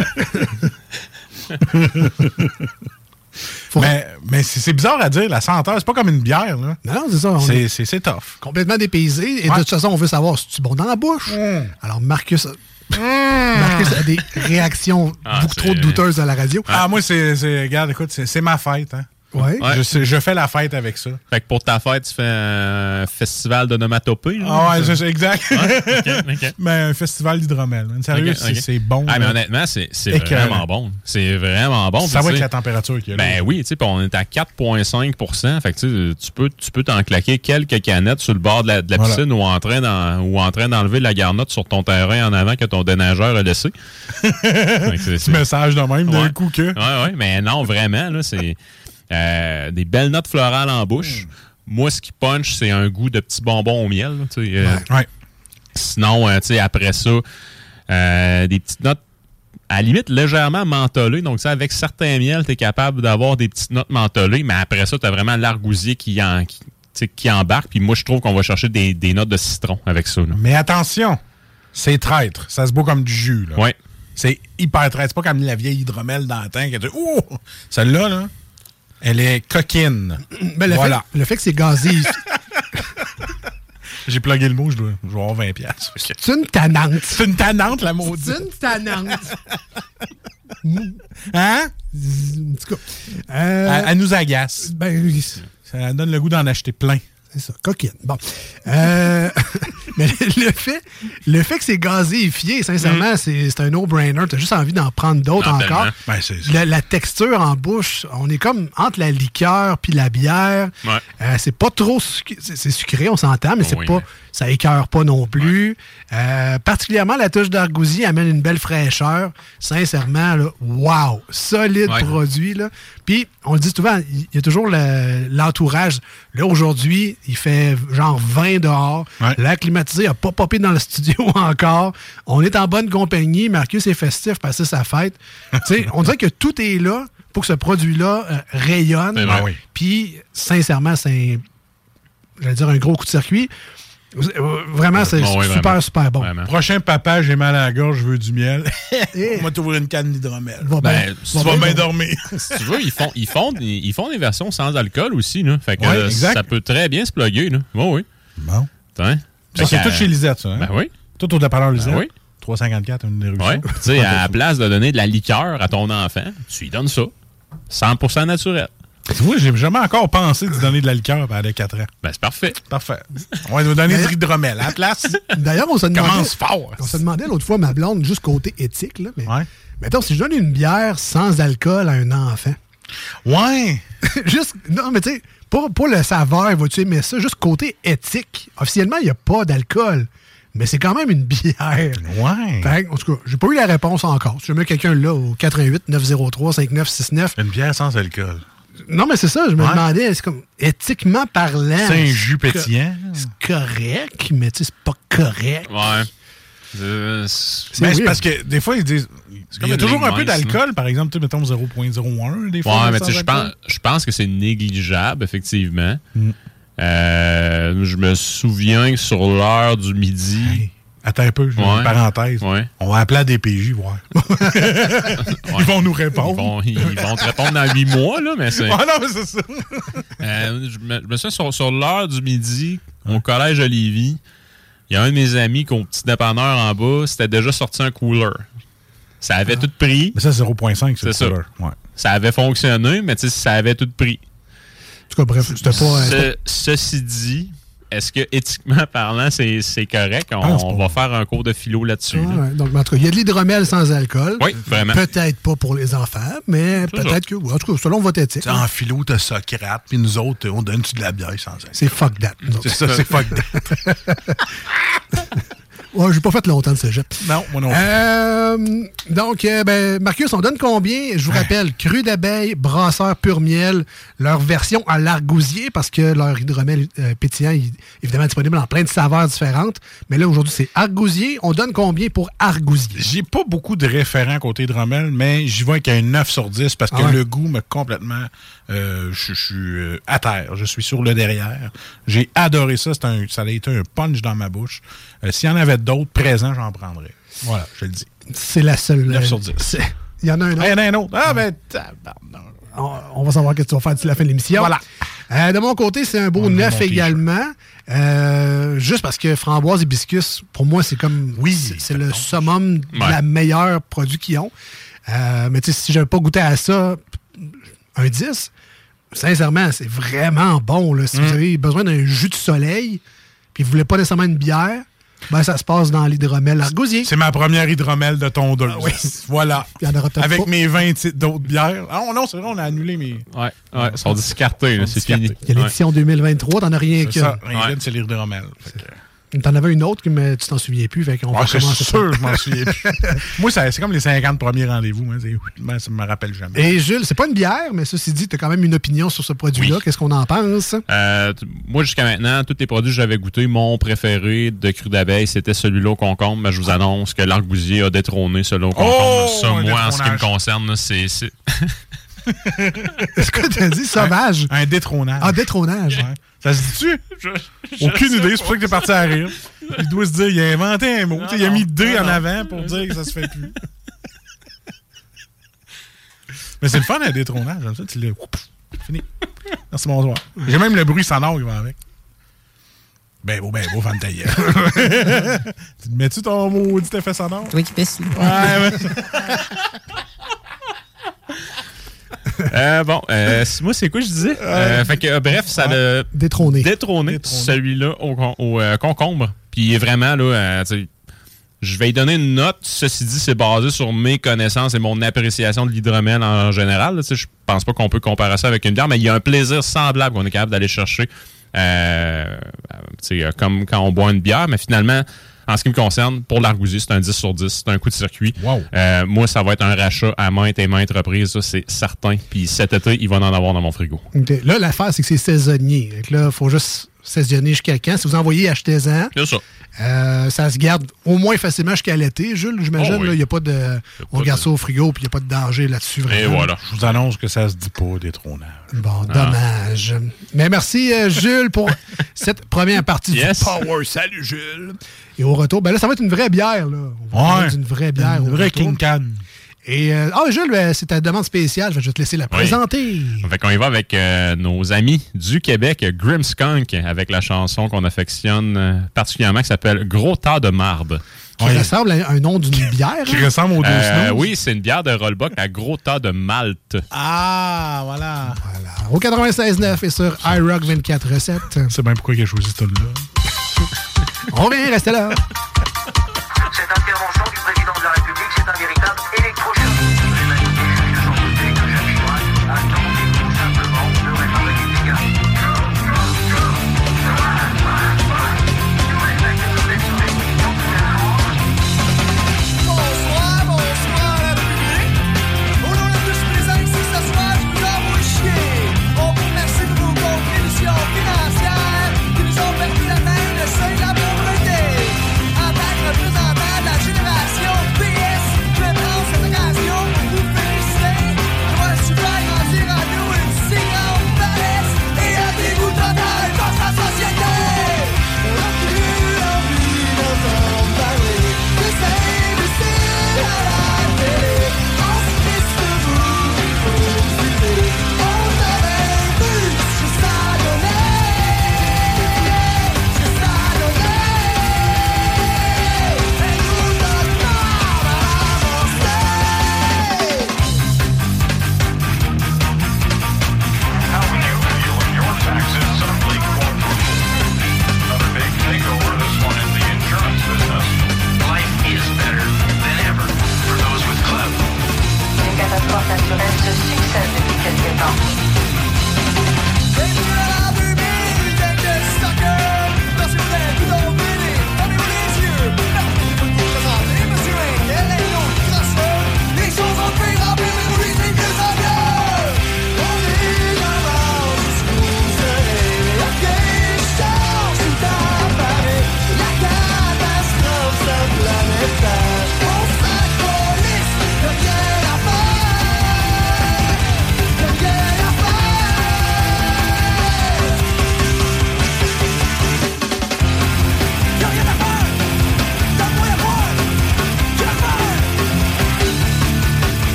mais mais c'est bizarre à dire, la senteur, c'est pas comme une bière. Là. Non, non, c'est ça. C'est- est C'est c'est tough. complètement dépaysé. Et Ouais. de toute façon, on veut savoir si tu bon dans la bouche. Alors, Marcus, Marcus a des réactions Ah, beaucoup c'est- trop douteuses à la radio. Ah, moi, c'est. c'est- Regarde, écoute, c'est c'est ma fête. Hein. Ouais. Je, je fais la fête avec ça. Fait que pour ta fête, tu fais un festival d'onomatopée. Ah ouais, c'est- c'est exact. Ouais. [laughs] Mais un festival d'hydromel. Sérieux, c'est bon. Ah, mais honnêtement, c'est vraiment bon. C'est vraiment bon. Ça va avec la température qu'il y a. là. Ben oui, tu sais, on est à 4,5% Fait que tu peux tu peux t'en claquer quelques canettes sur le bord de la, de la Voilà. piscine ou en train d'en- ou en train d'enlever la garnotte sur ton terrain en avant que ton déneigeur a laissé. [laughs] Petit message de même, d'un coup que. Ouais, ouais, mais non, vraiment, là, c'est euh, des belles notes florales en bouche. Moi, ce qui punch, c'est un goût de petits bonbons au miel. là, euh, Ouais. Sinon, euh, après ça, des petites notes à la limite légèrement mentholées. Donc, ça, avec certains miels, tu es capable d'avoir des petites notes mentholées, mais après ça, tu as vraiment l'argousier qui, en, qui, qui embarque. Puis moi, je trouve qu'on va chercher des, des notes de citron avec ça. là. Mais attention, c'est traître. Ça se boit comme du jus. Ouais. C'est hyper traître. C'est pas comme la vieille hydromel dans le temps que tu Ouh! Celle-là, là, elle est coquine. [clears throat] Ben, le, voilà. fait, le fait que c'est gazé, [laughs] J'ai plugué le mot, je dois, je dois avoir 20 piastres. c'est une tannante. C'est une tannante, la maudite. C'est une tannante. [laughs] Hein? En tout cas, euh, Elle, elle nous agace. ben, oui, Ça donne le goût d'en acheter plein. c'est ça, coquine. Bon. Euh, [laughs] le fait, le fait que c'est gazéifié, sincèrement, c'est c'est un no-brainer. T'as juste envie d'en prendre d'autres encore. Ben, c'est. La, la texture en bouche, on est comme entre la liqueur puis la bière. Ouais. Euh, c'est pas trop sucré. C'est c'est sucré, on s'entend, mais c'est Oui, pas. mais- Ça écœure pas non plus. Euh, particulièrement, la touche d'argousier amène une belle fraîcheur. Sincèrement, là, wow! Solide Ouais. produit. Là. Puis, on le dit souvent, il y a toujours le- l'entourage. là, aujourd'hui, il fait genre 20 dehors. Ouais. L'air climatisé n'a pas popé dans le [laughs] studio encore. On est en bonne compagnie. Marcus est festif, passer sa fête. On dirait que tout est là pour que ce produit-là euh, rayonne. Oui. Puis, sincèrement, c'est un, j'allais dire un gros coup de circuit. Euh, Vraiment, c'est Bon, oui, super, vraiment. super bon. Vraiment. Prochain papa, j'ai mal à la gorge, je veux du miel. [laughs] On va t'ouvrir une canne d'hydromel. Va Ben, bien- tu Tu va vas bien dormir. [laughs] si tu veux, ils font, ils font, des- ils font des versions sans alcool aussi. Là. Fait que Ouais, euh, exact. ça peut très bien se plugger. Là. Oui, oui. Bon. Hein? Ça, c'est que, tout chez Lisette, ça. Hein? Ben oui. Tout au dépanneur Lisette. Ben oui. 354, une des. Ouais. Tu sais, à [laughs] la place de donner de la liqueur à ton enfant, tu lui donnes ça. 100% naturel. Tu vois, j'ai jamais encore pensé de donner de la liqueur à 4 ans. Ben, c'est parfait. Parfait. On va nous donner du hydromel. À la place, D'ailleurs, on se demandait. commence fort. On se demandait l'autre fois, ma blonde, juste côté éthique, là, mais. Ouais. Mettons, si je donne une bière sans alcool à un enfant. Ouais. [laughs] juste. Non, mais tu sais, pour, pour le saveur, vas-tu aimer ça? Juste côté éthique. Officiellement, il n'y a pas d'alcool. Mais c'est quand même une bière. Ouais. Fait en tout cas, j'ai pas eu la réponse encore. Si jamais quelqu'un là au 88 903 5969. Une bière sans alcool. Non, mais c'est ça, je me Ouais. demandais, c'est comme éthiquement parlant. C'est un jus pétillant. C'est correct, mais tu sais, c'est pas correct. Ouais. Euh, Mais c'est weird. parce que des fois, ils disent. Il y a toujours un peu mince, d'alcool, par exemple, mettons 0.01 des fois. Ouais, mais tu sais, je pense, je pense que c'est négligeable, effectivement. Mm. Euh, je me souviens que sur l'heure du midi. Attends un peu, je Ouais. une parenthèse. Ouais. On va appeler à DPJ, voir. [laughs] Ils vont nous répondre. Ils vont, ils- ils vont te répondre dans huit mois, là, mais c'est. Ah non, mais c'est ça. [laughs] Euh, je, me, je me souviens sur, sur l'heure du midi, au collège Lévis, il y a un de mes amis qui, au petit dépanneur en bas, c'était déjà sorti un cooler. Ça avait tout pris. Mais ça, 0.5, c'est C'est le ça. Ouais. Ça avait fonctionné, mais tu sais, ça avait tout pris. En tout cas, bref, c'était pas. Ce- ceci dit, est-ce que éthiquement parlant, c'est c'est correct? On, on va faire un cours de philo là-dessus. là. Ouais, donc, en tout cas, il y a de l'hydromel sans alcool. Oui, vraiment. Peut-être pas pour les enfants, mais C'est peut-être que. oui, En tout cas, selon votre éthique. En philo, t'as Socrate, puis nous autres, on donne-tu de la bière sans alcool? C'est fuck that. C'est ça, c'est fuck that. [laughs] Ouais, j'ai pas fait longtemps de cégep. Non, moi non plus. Euh, donc, euh, ben, Marcus, on donne combien? Je vous rappelle, cru d'abeille, brasseur pur miel, leur version à l'argousier, parce que leur hydromel euh, pétillant est évidemment disponible en plein de saveurs différentes. Mais là, aujourd'hui, c'est argousier. On donne combien pour argousier? J'ai pas beaucoup de référents côté Hydromel, mais j'y vais avec un 9 sur 10 parce que Ah ouais. le goût me complètement. je suis à terre. Je suis sur le derrière. J'ai adoré ça. Un, ça a été un punch dans ma bouche. S'il y en avait d'autres présents, j'en prendrais. Voilà, je le dis. C'est la seule. 9 euh, sur 10. c'est- Il y en a un autre. Il y en a un autre. Ah, ben. On, on va savoir ce que tu vas faire d'ici la fin de l'émission. Voilà. Euh, de mon côté, c'est un beau On neuf également. Euh, juste parce que framboise et biscuits, pour moi, c'est comme. Oui, c'est le summum de Ouais. la meilleure produit qu'ils ont. Euh, mais tu sais, si j'avais pas goûté à ça, un 10, sincèrement, c'est vraiment bon. Là. Si Mm. vous avez besoin d'un jus de soleil, puis vous voulez pas nécessairement une bière, ben ça se passe dans l'hydromel argousier. C'est ma première hydromel de tondeuse. Ah oui. Voilà. Il y en aura peut-être Avec pas. mes 20 titres d'autres bières. Ah non, c'est vrai, on a annulé mes. Ouais, ouais, ils sont discartés, c'est fini. Il y a l'édition 2023, t'en as rien qu'une. ça. Rien c'est l'hydromel. T'en avais une autre, mais tu t'en souviens plus. Fait qu'on Ouais, va c'est sûr, je m'en souviens plus. [laughs] Moi, c'est comme les 50 premiers rendez-vous. Hein, ben, ça me rappelle jamais. Et Jules, c'est pas une bière, mais ceci dit, t'as quand même une opinion sur ce produit-là. Qu'est-ce qu'on en pense? Euh, moi, jusqu'à maintenant, tous les produits que j'avais goûtés, mon préféré de cru d'abeille, c'était celui-là au concombre. Mais je vous annonce que l'argousier a détrôné celui-là au concombre. Oh, Ça, un moi, en ce qui me concerne, c'est. c'est- [laughs] Est-ce que t'as dit? Sauvage? Un, un détrônage. Ah, détrônage. Ouais. Ça se dit-tu? [laughs] Aucune idée, c'est pour ça que t'es parti à rire. Il doit se dire, il a inventé un mot. Il a mis D en avant pour dire que ça se fait plus. Mais c'est le fun, un détrônage. Comme ça, tu l'as. Fini. Merci, bonsoir. J'ai même le bruit sonore qui va avec. Ben beau, ben beau, fan. [laughs] Tu te mets-tu ton maudit effet sonore? Toi qui pisse. Ouais, ouais. [laughs] Euh, bon, euh, moi, c'est quoi je disais? Euh, fait que, euh, bref, ça a détrôné, détrôné celui-là au, con- au, euh, concombre. Puis vraiment, là, euh, je vais y donner une note. Ceci dit, c'est basé sur mes connaissances et mon appréciation de l'hydromel en général. sais, Je pense pas qu'on peut comparer ça avec une bière, mais il y a un plaisir semblable qu'on est capable d'aller chercher. Euh, tu sais, euh, comme quand on boit une bière, mais finalement, en ce qui me concerne, pour l'argousier, c'est un 10 sur 10. C'est un coup de circuit. Euh, moi, ça va être un rachat à maintes et maintes reprises, ça, c'est certain. Puis cet été, il va en avoir dans mon frigo. OK. Là, l'affaire, c'est que c'est saisonnier. Que là, il faut juste saisonner jusqu'à quand? Si vous envoyez, achetez-en. C'est ça. Euh, ça se garde au moins facilement jusqu'à l'été, Jules, j'imagine. Oh oui. là, Il n'y a pas de. On garde ça au frigo, puis il n'y a pas de danger là-dessus. vraiment. Je vous annonce que ça se dit pas, détrônage. Bon, Ah. dommage. Mais merci, euh, Jules, pour [laughs] cette première partie Yes. du Power. Salut, Jules. Et au retour, ben là, ça va être une vraie bière. Là. On va Ouais. parler d'une vraie bière. Une au vraie. King Can. Et, euh, ah, Jules, ben, c'est ta demande spéciale. Je vais te laisser la présenter. Fait qu'on y va avec euh, nos amis du Québec, Grimskunk, avec la chanson qu'on affectionne euh, particulièrement qui s'appelle Gros tas de marde. Qui ressemble à un nom d'une bière. [laughs] hein? Euh, Oui, c'est une bière de Rollbuck à gros tas de Malte. Ah, voilà. Au 96.9 et sur iRock 24 recettes. C'est bien pourquoi il a choisi ce tune-là. On revient, restez là.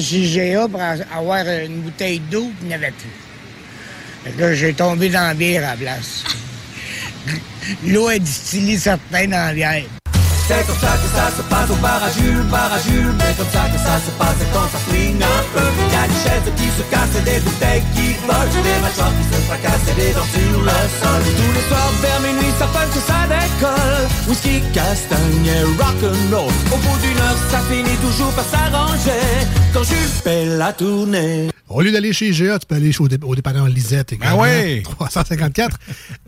Chez GA pour a- avoir une bouteille d'eau, il n'y avait plus. Fait que là, j'ai tombé dans la bière à la place. L'eau est distillée certains dans la bière. C'est comme ça que ça se passe au bar à Jules, bar à Jules. Mais comme ça que ça se passe quand ça fouine un peu. Y a des chaises qui se cassent, des bouteilles qui volent, des mâchoires qui se fracassent et des dents sur le sol. Tous les soirs vers minuit, ça punch, ça décolle. Whisky, castagne et rock'n'roll. Au bout d'une heure, ça finit toujours par s'arranger. La tournée. Au lieu d'aller chez GA, tu peux aller chez- au, dé- au dépanneur Lisette. également. ouais? [laughs] 354.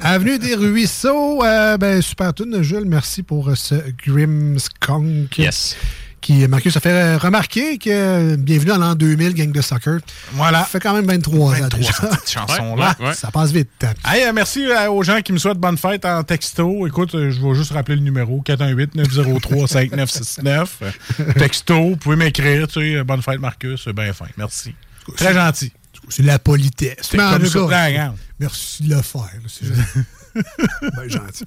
Avenue des Ruisseaux. Euh, ben, super tune, Jules. Merci pour ce Grim Skunk. Yes. Qui, Marcus, a fait euh, remarquer que euh, bienvenue à l'an 2000, gang de soccer. Voilà. Ça fait quand même 23 ans déjà. cette chanson-là. Ouais, ouais, ouais. Ça passe vite. Hey, euh, merci aux gens qui me souhaitent bonne fête en texto. Écoute, je vais juste rappeler le numéro 418-903-5969. Euh, [laughs] texto, vous pouvez m'écrire, tu sais, bonne fête Marcus, bien fin. Merci. Très gentil. C'est la politesse. Mais en tout cas. Merci de le faire. [laughs] [laughs] ben gentil.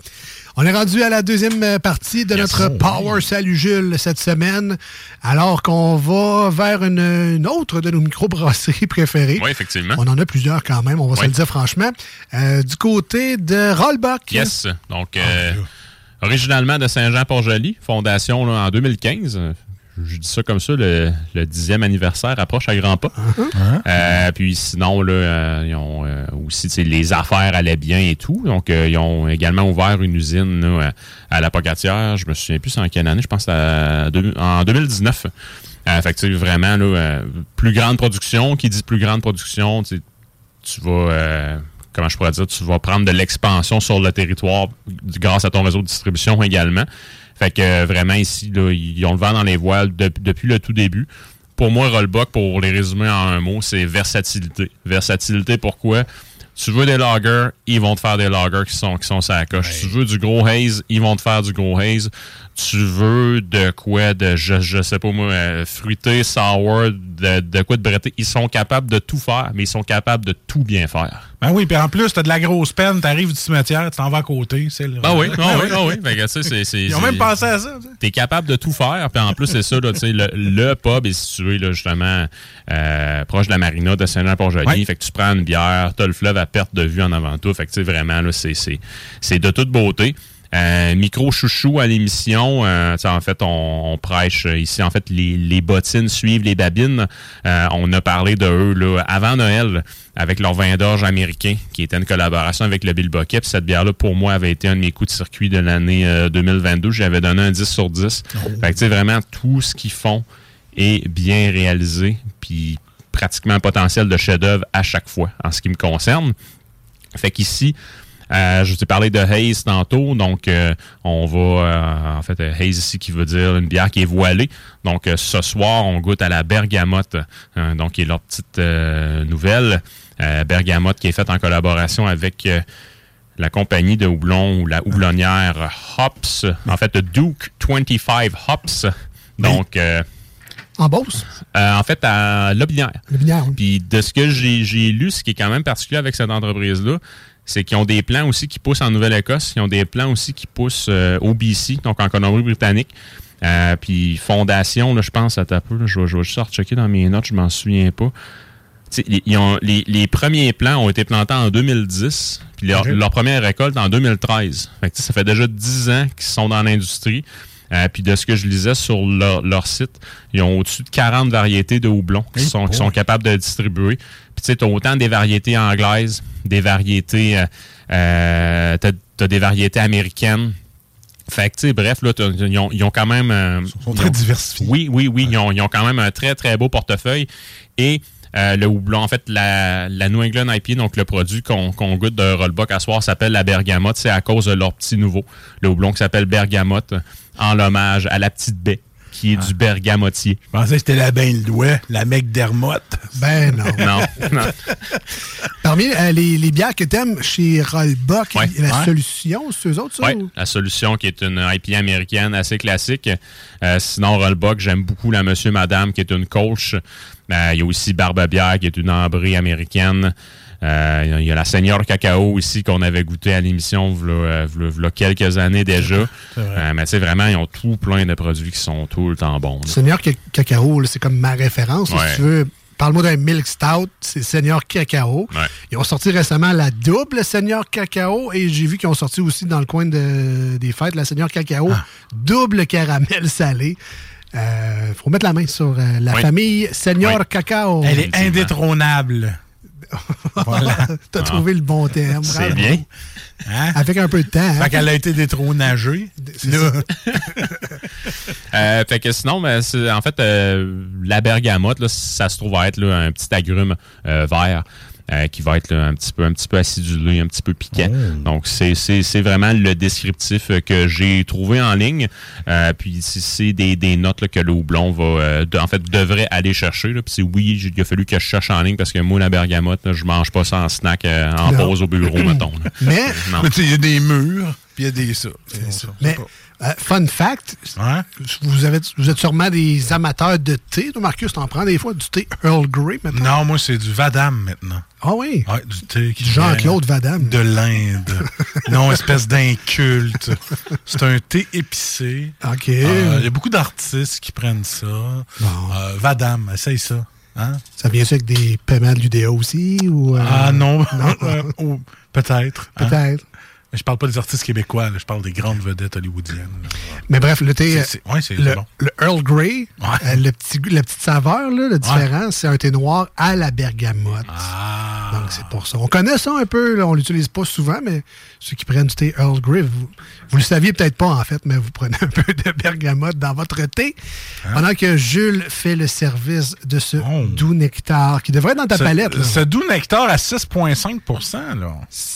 On est rendu à la deuxième euh, partie de notre Power Salut Jules cette semaine, alors qu'on va vers une, une autre de nos microbrasseries préférées. Oui, effectivement. On en a plusieurs quand même, on va se le dire franchement. Euh, du côté de Rollbuck. Yes. Donc, euh, originalement de Saint-Jean-Port-Joli, fondation là, en 2015. Je dis ça comme ça, le, le dixième anniversaire approche à grands pas. Euh, puis sinon, là, euh, ils ont euh, aussi, les affaires allaient bien et tout. Donc, euh, ils ont également ouvert une usine là, à à la Pocatière. Je me souviens plus en quelle année, je pense à deux- en 2019. Euh, fait que, vraiment, là, euh, plus grande production. Qui dit plus grande production, tu vas, euh, comment je pourrais dire, tu vas prendre de l'expansion sur le territoire grâce à ton réseau de distribution également. Fait que euh, vraiment ici, là, ils ont le vent dans les voiles de- depuis le tout début. Pour moi, Rollbuck, pour les résumer en un mot, c'est versatilité. Versatilité, pourquoi? Tu veux des loggers, ils vont te faire des loggers qui sont, qui sont sur la coche. Tu veux du gros haze, ils vont te faire du gros haze. Tu veux de quoi, de, je, je sais pas moi, euh, fruité, sour, de, de quoi de bretté. Ils sont capables de tout faire, mais ils sont capables de tout bien faire. Ben oui, puis en plus, t'as de la grosse peine, t'arrives du cimetière, tu t'en vas à côté. le- Ah oui, ah Ben oui, ah [laughs] oui. Fait que, c'est- Ils ont même pensé à ça. T'es capable de tout faire. Puis en plus, c'est ça, là, tu sais, le, le pub est situé là, justement euh, proche de la marina de Saint-Jean-Port-Joli. Fait que tu prends une bière, t'as le fleuve à perte de vue en avant toi. Fait que tu sais, vraiment, là, c'est, c'est, c'est de toute beauté. Euh, micro chouchou à l'émission. Euh, en fait, on, on prêche euh, ici. En fait, les, les bottines suivent les babines. Euh, on a parlé de eux là, avant Noël avec leur vin d'orge américain, qui était une collaboration avec le Bill Bucket. Puis cette bière-là, pour moi, avait été un de mes coups de circuit de l'année euh, 2022. J'avais donné un 10 sur 10. Fait que, tu sais, vraiment, tout ce qu'ils font est bien réalisé. Puis pratiquement un potentiel de chef-d'œuvre à chaque fois, en ce qui me concerne. Fait qu'ici, euh, je t'ai parlé de haze tantôt, donc euh, on va, euh, en fait, haze ici qui veut dire une bière qui est voilée. Donc ce soir, on goûte à la bergamote, hein, donc qui est leur petite nouvelle. Bergamote qui est faite en collaboration avec la compagnie de houblon ou la houblonnière Hops, en fait Duke 25 Hops. Donc, euh, En Beauce? euh, en fait, à Lobinière. Lobinière, oui. Puis de ce que j'ai lu, ce qui est quand même particulier avec cette entreprise-là, c'est qu'ils ont des plans aussi qui poussent en Nouvelle-Écosse. Ils ont des plans aussi qui poussent euh, au BC, donc en Colombie-Britannique. Euh, puis Fondation, là, je pense, à ta peu, là, je vais je vais juste checker dans mes notes, je m'en souviens pas. Ils- ont- les, les premiers plants ont été plantés en 2010, puis leur, leur première récolte en 2013. Fait que, tu sais, ça fait déjà 10 ans qu'ils sont dans l'industrie. Euh, puis de ce que je lisais sur leur, leur site, ils ont au-dessus de 40 variétés de houblon qui, sont, qui sont capables de distribuer. Puis tu sais, t'as autant des variétés anglaises, des variétés... Euh, euh, t'as, t'as des variétés américaines. Fait que, tu sais, bref, là, ils ont, ils ont quand même... euh, sont très ils ont- diversifiés. Oui, oui, oui. Ils ont, ils ont quand même un très, très beau portefeuille. Et euh, le houblon, en fait, la, la New England IPA, donc le produit qu'on goûte de Rollbuck à soir s'appelle la bergamote. C'est à cause de leur petit nouveau. Le houblon qui s'appelle bergamote, en l'hommage à la petite baie qui est du bergamotier. Je pensais que c'était la bain le doigt, la McDermott. Ben non. [laughs] Non, non. [laughs] Parmi euh, les, les bières que t'aimes chez Rollbuck, Ouais. la Ouais. solution, c'est eux autres, ça? Oui, ou- la solution qui est une IPA américaine assez classique. Euh, sinon, Rollbuck, j'aime beaucoup la Monsieur Madame qui est une Colch. Euh, Il y a aussi Barbe Bière qui est une ambrée américaine. Euh, Il y a la Seigneur Cacao aussi qu'on avait goûté à l'émission v'là, euh, v'là- v'là quelques années déjà. C'est vrai. Euh, mais tu sais, vraiment, ils ont tout plein de produits qui sont tout le temps bons. là. Seigneur Ca- Cacao, c'est comme ma référence. Ouais. Si tu veux, parle-moi d'un Milk Stout, c'est Seigneur Cacao. Ouais. Ils ont sorti récemment la double Seigneur Cacao et j'ai vu qu'ils ont sorti aussi dans le coin de- des fêtes la Seigneur Cacao, Ah. double caramel salé. Il faut mettre la main sur euh, la Oui. famille Seigneur Oui. Cacao. Elle est indétrônable. [laughs] voilà. T'as trouvé le bon terme. C'est bien. Hein? Avec un peu de temps. hein? Fait qu'elle a été détrônagée. [laughs] Euh, fait que sinon, ben, en fait, euh, la bergamote, là, ça se trouve à être là, un petit agrume euh, vert. Euh, qui va être là, un petit peu un petit peu acidulé, un petit peu piquant. Donc c'est c'est- c'est vraiment le descriptif que j'ai trouvé en ligne. Euh, puis c'est- c'est des, des notes là, que le houblon va euh, de- en fait devrait aller chercher. Là. Puis c'est oui, il a fallu que je cherche en ligne parce que moi la bergamote, là, je mange pas ça en snack en Non. pause au bureau mettons. [laughs] Mais, il y a des murs, puis il y a des ça. C'est ça. mais euh, fun fact, vous, avez, vous êtes sûrement des amateurs de thé. Toi, Marcus, t'en prends des fois du thé Earl Grey maintenant? Non, moi, c'est du Vadam maintenant. Ah oui? Ouais, du thé qui Du Jean-Claude Vadam. De l'Inde. [laughs] non, espèce d'inculte. C'est un thé épicé. OK. Euh, Il y a beaucoup d'artistes qui prennent ça. Euh, Vadam, essaye ça. Hein? Ça vient avec des paiements de l'UDA aussi? Ou, euh, Ah non? [laughs] Euh, peut-être. hein? Mais je parle pas des artistes québécois, là, je parle des grandes vedettes hollywoodiennes. Mais bref, le thé. C'est- c'est- ouais, c'est le, bon. le Earl Grey, euh, le petit, la petite saveur, là, le différent, c'est un thé noir à la bergamote. Ah. Donc, c'est pour ça. On connaît ça un peu, là, on l'utilise pas souvent, mais ceux qui prennent du thé Earl Grey, vous, vous le saviez peut-être pas, en fait, mais vous prenez un [laughs] peu de bergamote dans votre thé. Hein? Pendant que Jules fait le service de ce Oh. doux nectar, qui devrait être dans ta Ce- palette. là. Ce doux nectar à 6,5% là.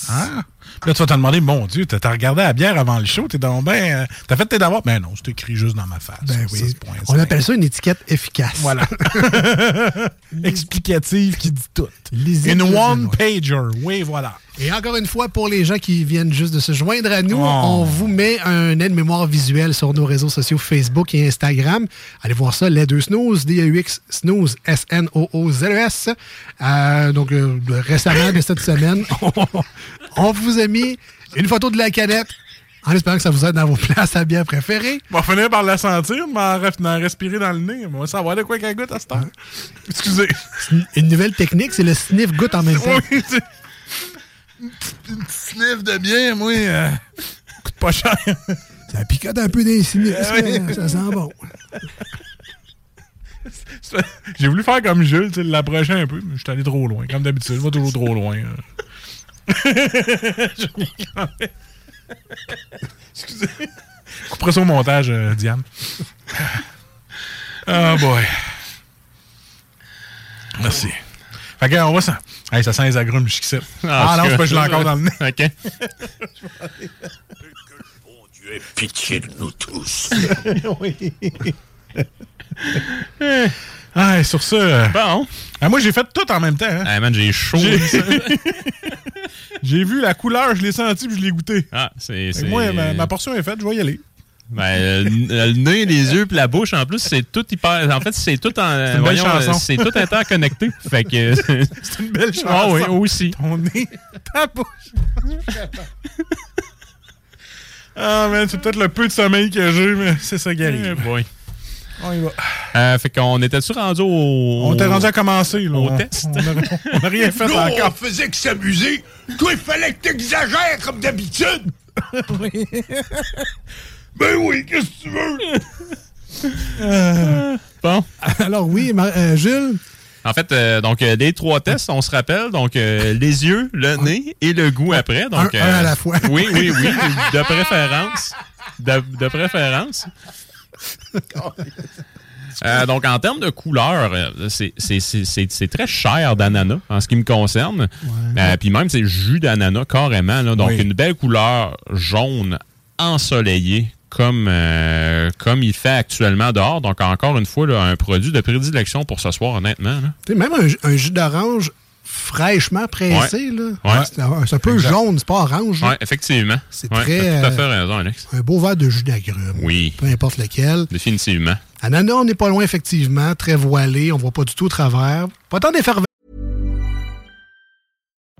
Hein? Puis là, tu vas te demander, mon Dieu, t'as regardé la bière avant le show, t'es donc ben. euh, T'as fait tes devoirs? Ben non, c'est écrit juste dans ma face. Ben oui. 6,5. On appelle ça une étiquette efficace. Voilà. [laughs] [laughs] Explicative qui dit tout. Lisible Une one-pager. Oui, voilà. Et encore une fois, pour les gens qui viennent juste de se joindre à nous, Oh. on vous met un aide-mémoire visuel sur nos réseaux sociaux Facebook et Instagram. Allez voir ça, les deux snooze, D-A-U-X, snooze, S-N-O-O-Z-E-S. Euh, donc, euh, récemment de cette semaine, [laughs] on, vous a mis une photo de la canette en espérant que ça vous aide dans vos places à bière préférées. On va finir par la sentir, mais respirer dans le nez. On va savoir de quoi qu'elle goûte à cette heure. Excusez. Une nouvelle technique, c'est le sniff goutte en même [laughs] temps. Oui, une petite sniff de bière, moi, euh, coûte pas cher. Ça picote un peu des sinus, Ah oui. ça sent bon. J'ai voulu faire comme Jules, l'approcher un peu, mais je suis allé trop loin. Comme d'habitude, je vais toujours trop loin. euh. [laughs] Excusez. Couperai ça au montage, euh, Diane. Oh boy. Merci. Fait que, on va ça. Hey, ça sent les agrumes jusqu'ici. Ah, non, c'est pas que je l'ai encore dans le nez. OK. Dieu ait pitié de nous tous. oui. Ah, et sur ça. euh, Bon. ah, moi, j'ai fait tout en même temps. hein. Hey, man, j'ai chaud. J'ai- [laughs] [laughs] vu la couleur, je l'ai senti puis je l'ai goûté. Ah, c'est- Moi, ma, ma portion est faite, je vais y aller. Ben, le, le nez, les yeux puis la bouche, en plus, c'est tout hyper. En fait, c'est tout en. euh, C'est tout interconnecté. fait que. [laughs] C'est une belle chanson. Ah oui, aussi. Ton nez, ta bouche. ah, man, c'est peut-être le peu de sommeil que j'ai, mais c'est ça qui arrive. Eh boy. On y va. Euh, fait qu'on était-tu rendu au. On t'est rendu à commencer, là. Au test. On n'a rien fait Nous, on faisait que s'amuser. Toi, il fallait que t'exagères comme d'habitude. [laughs] Ben oui, qu'est-ce que tu veux? Euh, Bon. [laughs] Alors oui, euh, Jules, En fait, euh, donc, euh, les trois tests, on se rappelle. Donc, euh, les yeux, le nez et le goût après. Donc, Un- un à la fois. Oui, oui, oui. De préférence. De, de préférence. Euh, donc, en termes de couleur, euh, c'est- c'est- c'est c'est- c'est très cher d'ananas en ce qui me concerne. Euh, Puis même, c'est jus d'ananas carrément. là. donc, Oui. une belle couleur jaune ensoleillée comme, euh, comme il fait actuellement dehors. Donc, encore une fois, là, un produit de prédilection pour ce soir, honnêtement. là. tu sais, même un, ju- un jus d'orange fraîchement pressé, là, Ouais. c'est un, peu Exact. jaune, c'est pas orange. Oui, effectivement. C'est Ouais, très, tout à euh, fait raison, Alex. Un beau verre de jus d'agrumes. Oui, Peu importe lequel. définitivement. Ananas, on n'est pas loin, effectivement. Très voilé. On voit pas du tout au travers. Pas tant d'effervescence.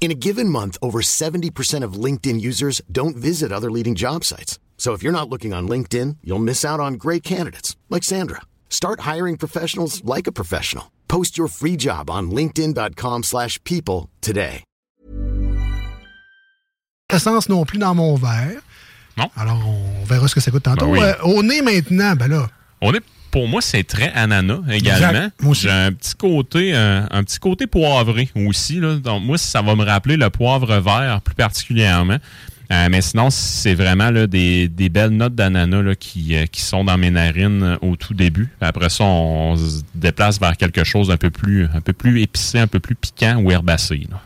In a given month, over 70% of LinkedIn users don't visit other leading job sites. So if you're not looking on LinkedIn, you'll miss out on great candidates like Sandra. Start hiring professionals like a professional. Post your free job on linkedin.com/people slash people today. essence non plus dans mon verre. Non. Alors, on verra ce que ça coûte tantôt. Ben oui. Euh, au nez maintenant, ben là. On est, pour moi, c'est très ananas également. J'ai un petit côté, euh, un petit côté poivré aussi. Là. Donc, moi, ça va me rappeler le poivre vert plus particulièrement. Euh, mais sinon, c'est vraiment là, des, des belles notes d'ananas là, qui, euh, qui sont dans mes narines au tout début. Après ça, on, se déplace vers quelque chose d'un peu plus, un peu plus épicé, un peu plus piquant ou herbacé. là.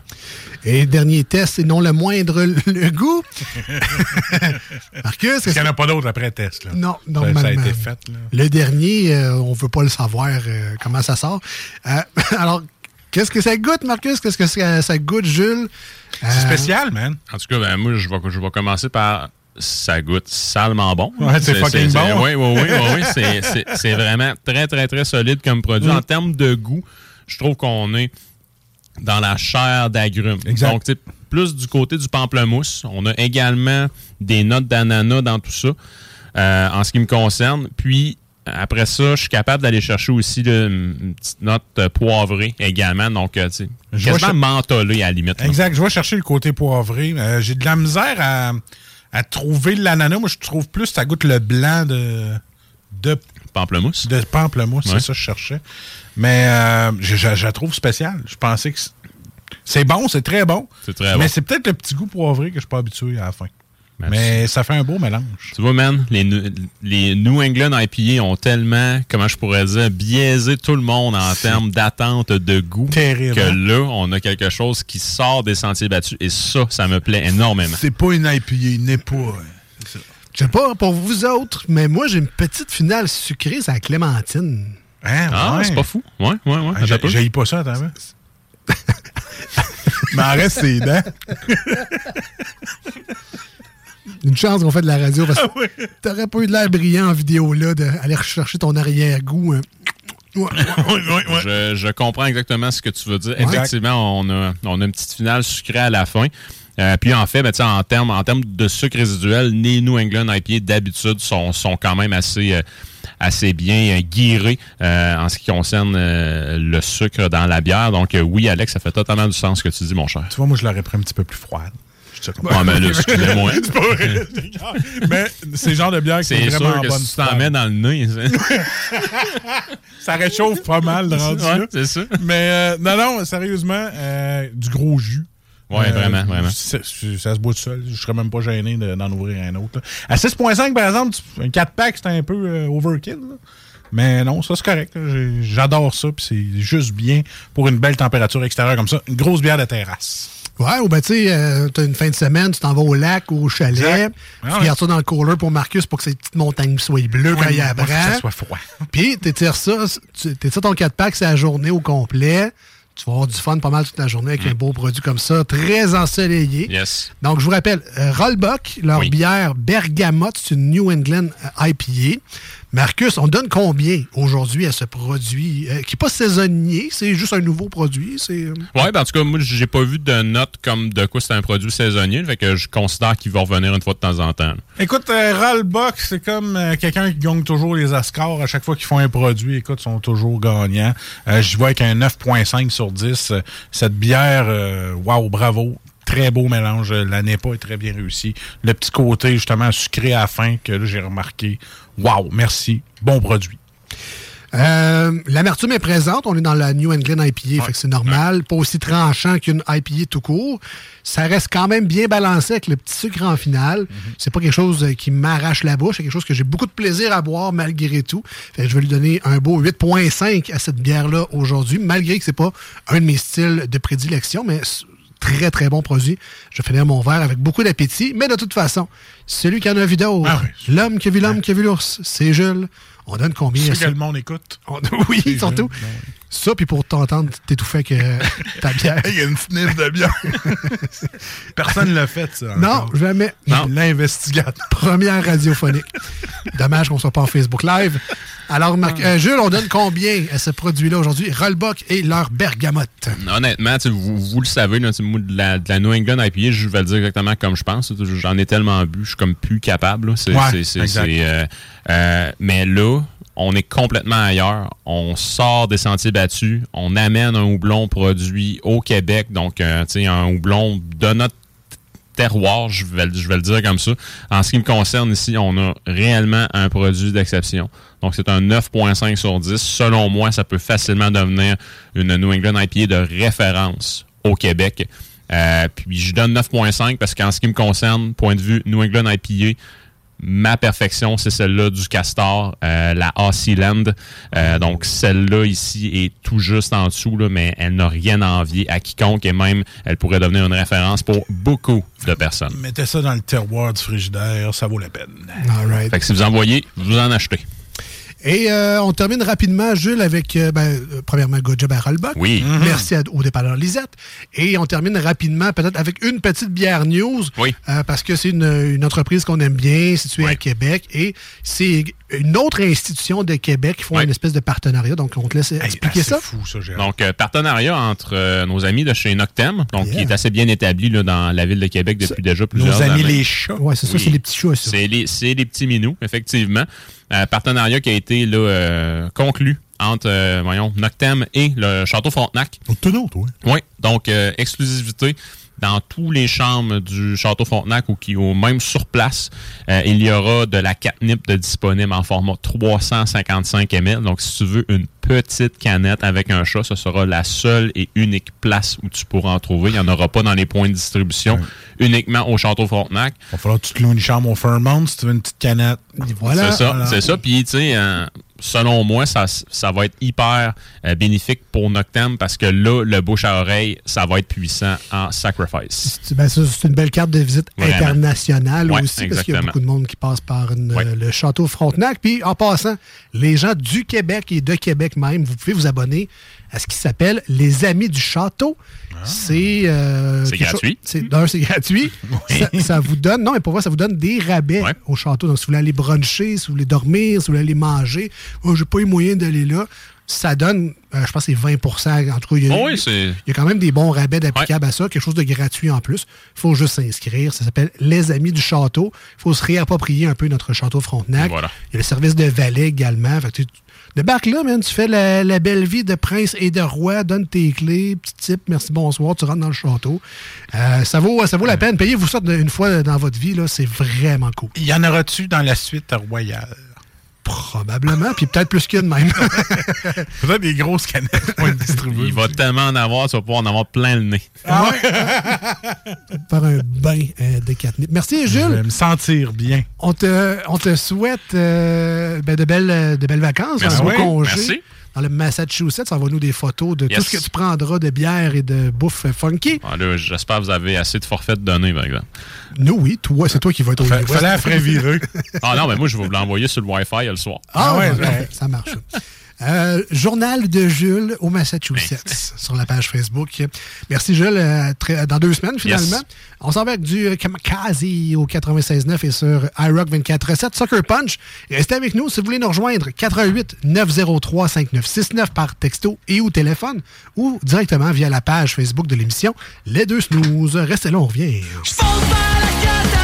Et dernier test, et non le moindre, le, goût. [laughs] Marcus, Il n'y en a pas d'autres après test. Là. Non, Ça- Ça, a normalement. été fait. Là. Le dernier, euh, on veut pas le savoir euh, comment ça sort. Euh, [laughs] alors, qu'est-ce que ça goûte, Marcus? Qu'est-ce que ça, ça goûte, Jules? Euh, C'est spécial, man. En tout cas, ben, moi, je vais, je vais commencer par. Ça goûte salement bon. Ouais, c'est fucking bon. Oui, oui, oui. oui, oui, [laughs] c'est- vraiment très, très, très solide comme produit. Mm. En termes de goût, je trouve qu'on est dans la chair d'agrumes. Donc, plus du côté du pamplemousse. On a également des notes d'ananas dans tout ça, euh, en ce qui me concerne. Puis, après ça, je suis capable d'aller chercher aussi là, une petite note euh, poivrée également. Donc, euh, tu sais, quasiment mentholée à la limite. là. Exact. Je vais chercher le côté poivré. Euh, J'ai de la misère à, à trouver l'ananas. Moi, je trouve plus ça goûte le blanc de. de pamplemousse. De pamplemousse, Ouais. c'est ça que je cherchais. Mais euh, je, je- je la trouve spéciale. Je pensais que. c'est- bon, c'est très bon. C'est très Mais bon. c'est peut-être le petit goût poivré que je suis pas habitué à la fin. Mais ça fait un beau mélange. Tu vois, man, les, New England IPA ont tellement, comment je pourrais dire, biaisé tout le monde en termes d'attente de goût. Terrible, Que hein? là, on a quelque chose qui sort des sentiers battus. Et ça, ça me plaît énormément. C'est pas une IPA, n'est pas. Je sais pas pour vous autres, mais moi, j'ai une petite finale sucrée, c'est la clémentine. Hein, Ah, ouais. c'est pas fou. Ouais, ouais, ouais. Ah, j'ai-. J'ai pas ça, attends. hein. Mais en reste ses dents. [laughs] Une chance qu'on fait de la radio parce que Ah t'aurais pas eu de l'air brillant en vidéo là d'aller rechercher ton arrière-goût. hein. Ouais. Je, je comprends exactement ce que tu veux dire. Ouais. Effectivement, on a, on a une petite finale sucrée à la fin. Euh, puis en fait, ben, tu sais, en termes en termes de sucre résiduel, les New England IPA d'habitude sont, sont quand même assez, euh, assez bien euh, guirés euh, en ce qui concerne euh, le sucre dans la bière. Donc euh, oui, Alex, ça fait totalement du sens ce que tu dis, mon cher. Tu vois, moi, je l'aurais pris un petit peu plus froide. Ouais, mais là, excusez-moi. [laughs] [laughs] Mais c'est le genre de bière qui est, C'est vraiment sûr que bonne. si tu t'en mets dans le nez, ça [laughs] réchauffe pas mal le rendu Ouais, c'est ça. Mais euh, non, non, sérieusement, euh, du gros jus. Euh, Ouais, vraiment, vraiment. Ça, ça se boit tout seul. Je serais même pas gêné de- d'en ouvrir un autre. là. À 6.5, par exemple, un 4-pack, c'est un peu euh, overkill. là. Mais non, ça c'est correct. J'adore ça. Puis c'est juste bien pour une belle température extérieure comme ça. Une grosse bière de terrasse. Ouais, ou ben tu sais, euh, t'as une fin de semaine, tu t'en vas au lac ou au chalet, Exact. tu Ah ouais. gardes ça dans le cooler pour Marcus pour que ces petites montagnes soient bleues quand il y a faut que ça soit froid. Puis t'étires ça, tu- t'étires ton 4-pack, c'est la journée au complet. Tu vas avoir du fun pas mal toute la journée avec un beau produit comme ça, très ensoleillé. Yes. Donc, je vous rappelle, euh, Rollbuck, leur Oui. bière Bergamote, c'est une New England euh, IPA. Marcus, on donne combien aujourd'hui à ce produit euh, qui n'est pas saisonnier, c'est juste un nouveau produit? C'est euh, Ouais, ben en tout cas, moi, j'ai pas vu de note comme de quoi c'est un produit saisonnier. Fait que je considère qu'il va revenir une fois de temps en temps. Écoute, euh, Rollbuck, c'est comme euh, quelqu'un qui gagne toujours les Oscars. À chaque fois qu'ils font un produit, écoute, ils sont toujours gagnants. Euh, J'y vois avec un 9.5 sur 10. Euh, Cette bière, euh, wow, bravo. Très beau mélange. La NEPA est très bien réussie. Le petit côté, justement, sucré à la fin que là, j'ai remarqué. Wow, merci. Bon produit. Euh, L'amertume est présente. On est dans la New England IPA, fait que c'est normal. Pas aussi tranchant qu'une IPA tout court. Ça reste quand même bien balancé avec le petit sucre en finale. C'est pas quelque chose euh, qui m'arrache la bouche. C'est quelque chose que j'ai beaucoup de plaisir à boire malgré tout. Fait que je vais lui donner un beau 8.5 à cette bière-là aujourd'hui, malgré que c'est pas un de mes styles de prédilection, mais Très, très bon produit. Je vais finir mon verre avec beaucoup d'appétit. Mais de toute façon, celui qui en a vu d'autres, Ah l'homme qui a vu l'homme qui a vu l'ours, c'est Jules. On donne combien C'est que le monde écoute. On- [laughs] oui, surtout. Jules, ben Ça, puis pour t'entendre t'étouffer avec euh, ta bière. [laughs] Il y a une sniff de bière. [laughs] Personne ne l'a fait, ça. Non, encore. jamais. Non. L'investigateur. Première radiophonique. Dommage qu'on soit pas en Facebook Live. Alors, Marc, Ah. euh, Jules, on donne combien à ce produit-là aujourd'hui? Rollbuck et leur bergamote. Honnêtement, vous, vous le savez, là, moi, de, la, de la New England IPA, je vais le dire exactement comme je pense. J'en ai tellement bu, je suis comme plus capable. là. C'est- Ouais, c'est- c'est- exact. c'est, euh, euh, mais là, on est complètement ailleurs. On sort des sentiers battus. On amène un houblon produit au Québec. Donc, euh, tu sais, un houblon de notre terroir, je vais, le- dire comme ça. En ce qui me concerne ici, on a réellement un produit d'exception. Donc, c'est un 9.5 sur 10. Selon moi, ça peut facilement devenir une New England IPA de référence au Québec. Euh, puis, je donne 9.5 parce qu'en ce qui me concerne, point de vue New England IPA, ma perfection, c'est celle-là du Castor, euh, la AC Land. Euh, donc, celle-là ici est tout juste en dessous, là, mais elle n'a rien à envier à quiconque et même, elle pourrait devenir une référence pour beaucoup de personnes. Mettez ça dans le terroir du frigidaire, ça vaut la peine. All right. Fait que si vous en voyez, vous en achetez. Et euh, on termine rapidement, Jules, avec, euh, ben, euh, premièrement, good job à Rollbuck. Oui. Mm-hmm. Mhm. Merci à- au dépanneur Lisette. Et on termine rapidement, peut-être avec une petite bière news. Oui. euh, parce que c'est une, une entreprise qu'on aime bien, située à Québec. Et c'est une autre institution de Québec qui font une espèce de partenariat. Donc, on te laisse expliquer ça. fou, ça, Gérard. Donc, euh, partenariat entre euh, nos amis de chez Noctem, donc qui est assez bien établi là, dans la ville de Québec depuis déjà plusieurs Nos années. amis les chats. Ouais, c'est ça, c'est les petits chats, ça. C'est les, c'est les petits minous, effectivement. Euh, partenariat qui a été là, euh, conclu entre euh, voyons, Noctem et le Château Frontenac. Tonneau, toi. Oui, donc euh, exclusivité dans tous les chambres du Château Frontenac ou qui ou même sur place, euh, il y aura de la catnip de disponible en format 355 ml. Donc, si tu veux une petite canette avec un chat, ce sera la seule et unique place où tu pourras en trouver. Il n'y en aura pas dans les points de distribution, uniquement au Château Frontenac. Il va falloir que tu te loues une chambre au Fairmont si tu veux une petite canette. Voilà. C'est ça, Voilà. c'est ça. Puis, tu sais, euh, selon moi, ça, ça va être hyper euh, bénéfique pour Noctem parce que là, le bouche à oreille, ça va être puissant en sacrifice. C'est ben, une belle carte de visite Vraiment. internationale Ouais, aussi, parce qu'il y a beaucoup de monde qui passe par une- le château Frontenac. Puis en passant, les gens du Québec et de Québec même, vous pouvez vous abonner à ce qui s'appelle les Amis du Château. C'est euh, C'est quelque gratuit. c'est- D'un, c'est gratuit. [laughs] ça, ça vous donne, non, mais pour moi, ça vous donne des rabais au château. Donc, si vous voulez aller bruncher, si vous voulez dormir, si vous voulez aller manger, oh, j'ai pas eu moyen d'aller là. Ça donne, euh, je pense, que c'est 20% En tout cas, il y a, Oh oui, il y a quand même des bons rabais d'applicables à ça, quelque chose de gratuit en plus. Il faut juste s'inscrire. Ça s'appelle Les Amis du Château. Il faut se réapproprier un peu notre château Frontenac. Voilà. Il y a le service de valet également. Fait que tu débarques là, man, tu fais la, la belle vie de prince et de roi, donne tes clés, petit type, merci, bonsoir, tu rentres dans le château. Euh, ça vaut, ça vaut la peine. Payez-vous ça une fois dans votre vie, là, c'est vraiment cool. Il y en aura-tu dans la suite royale? Probablement, puis peut-être plus qu'une même. [laughs] Peut-être des grosses canettes vont être distribuées. Il va tellement en avoir, tu vas pouvoir en avoir plein le nez. Ah Faire [laughs] un bain euh, de catnip. Merci, Je Jules. vais me sentir bien. On te, on te souhaite euh, ben, de, belles, de belles vacances, Merci. un beau Oui, congé. merci. Dans le Massachusetts, envoie-nous des photos de Yes. tout ce que tu prendras de bière et de bouffe funky. Ah, là, J'espère que vous avez assez de forfaits de données, par exemple. Nous, oui, toi, c'est toi qui vas être au Fa- US. fallait la faire virer. Ah non, mais moi, je vais vous l'envoyer sur le Wi-Fi le soir. Ah, ouais, ouais, ouais. ça marche. Euh, journal de Jules au Massachusetts sur la page Facebook. Merci Jules, euh, très- dans deux semaines finalement. Yes. On s'en va avec du euh, Kamikaze au 96.9 et sur iRock 24.7 Sucker Punch. Restez avec nous si vous voulez nous rejoindre 88 903 5969 par texto et ou téléphone ou directement via la page Facebook de l'émission Les Deux Snooze. Restez là, on revient. J'ignore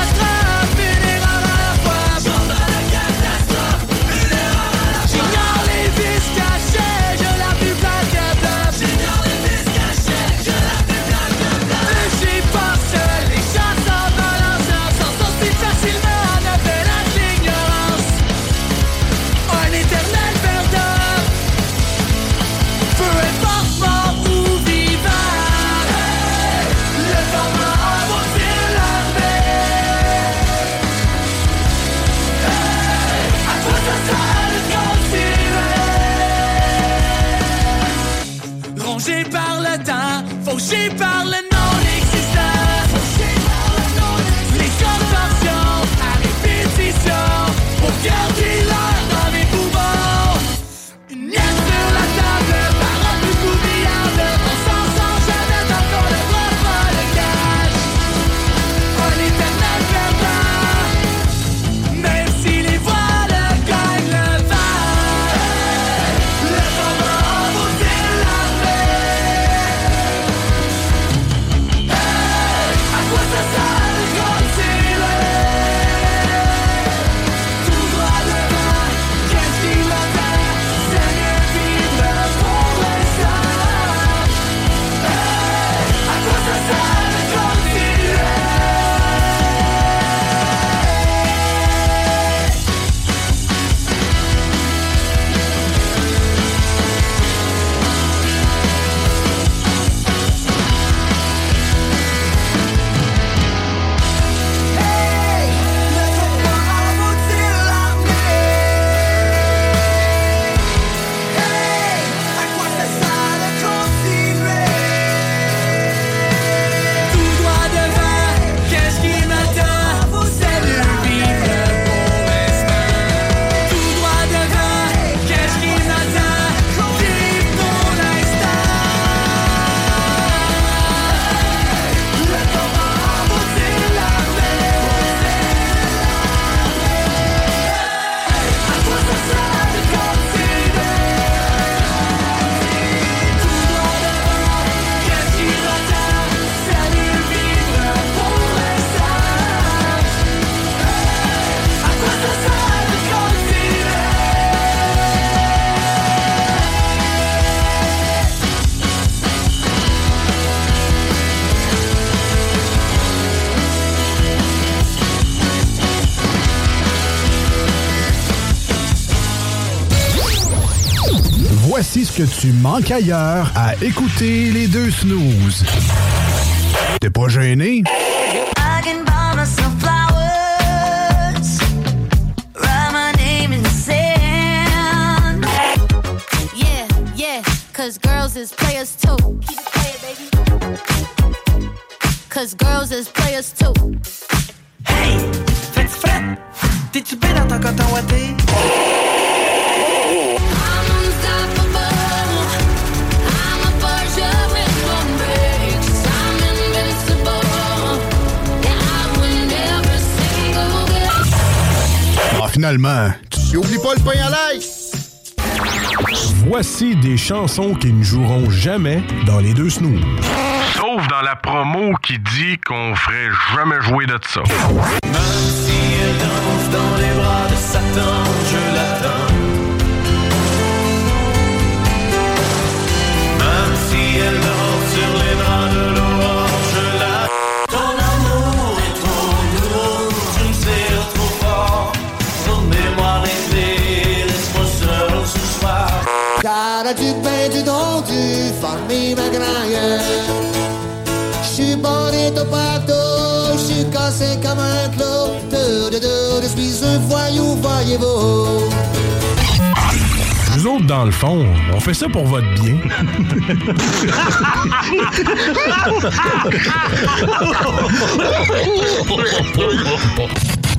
que tu manques ailleurs à écouter les deux snooze. T'es pas gêné? Cause girls is players too. Keep it playing, baby. Cause girls is players too. Finalement, tu oublie pas le pain à l'ail! Voici des chansons qui ne joueront jamais dans les deux snooze. Sauf dans la promo qui dit qu'on ferait jamais jouer de ça. Même si elle danse dans les bras de Satan, je l'attends. Du pain, du don, du farmi ma graille. J'suis bonito partout, j'suis cassé comme un clou. De, de, de, je suis un voyou, voyez-vous. Nous autres, dans le fond, on fait ça pour votre bien. [laughs]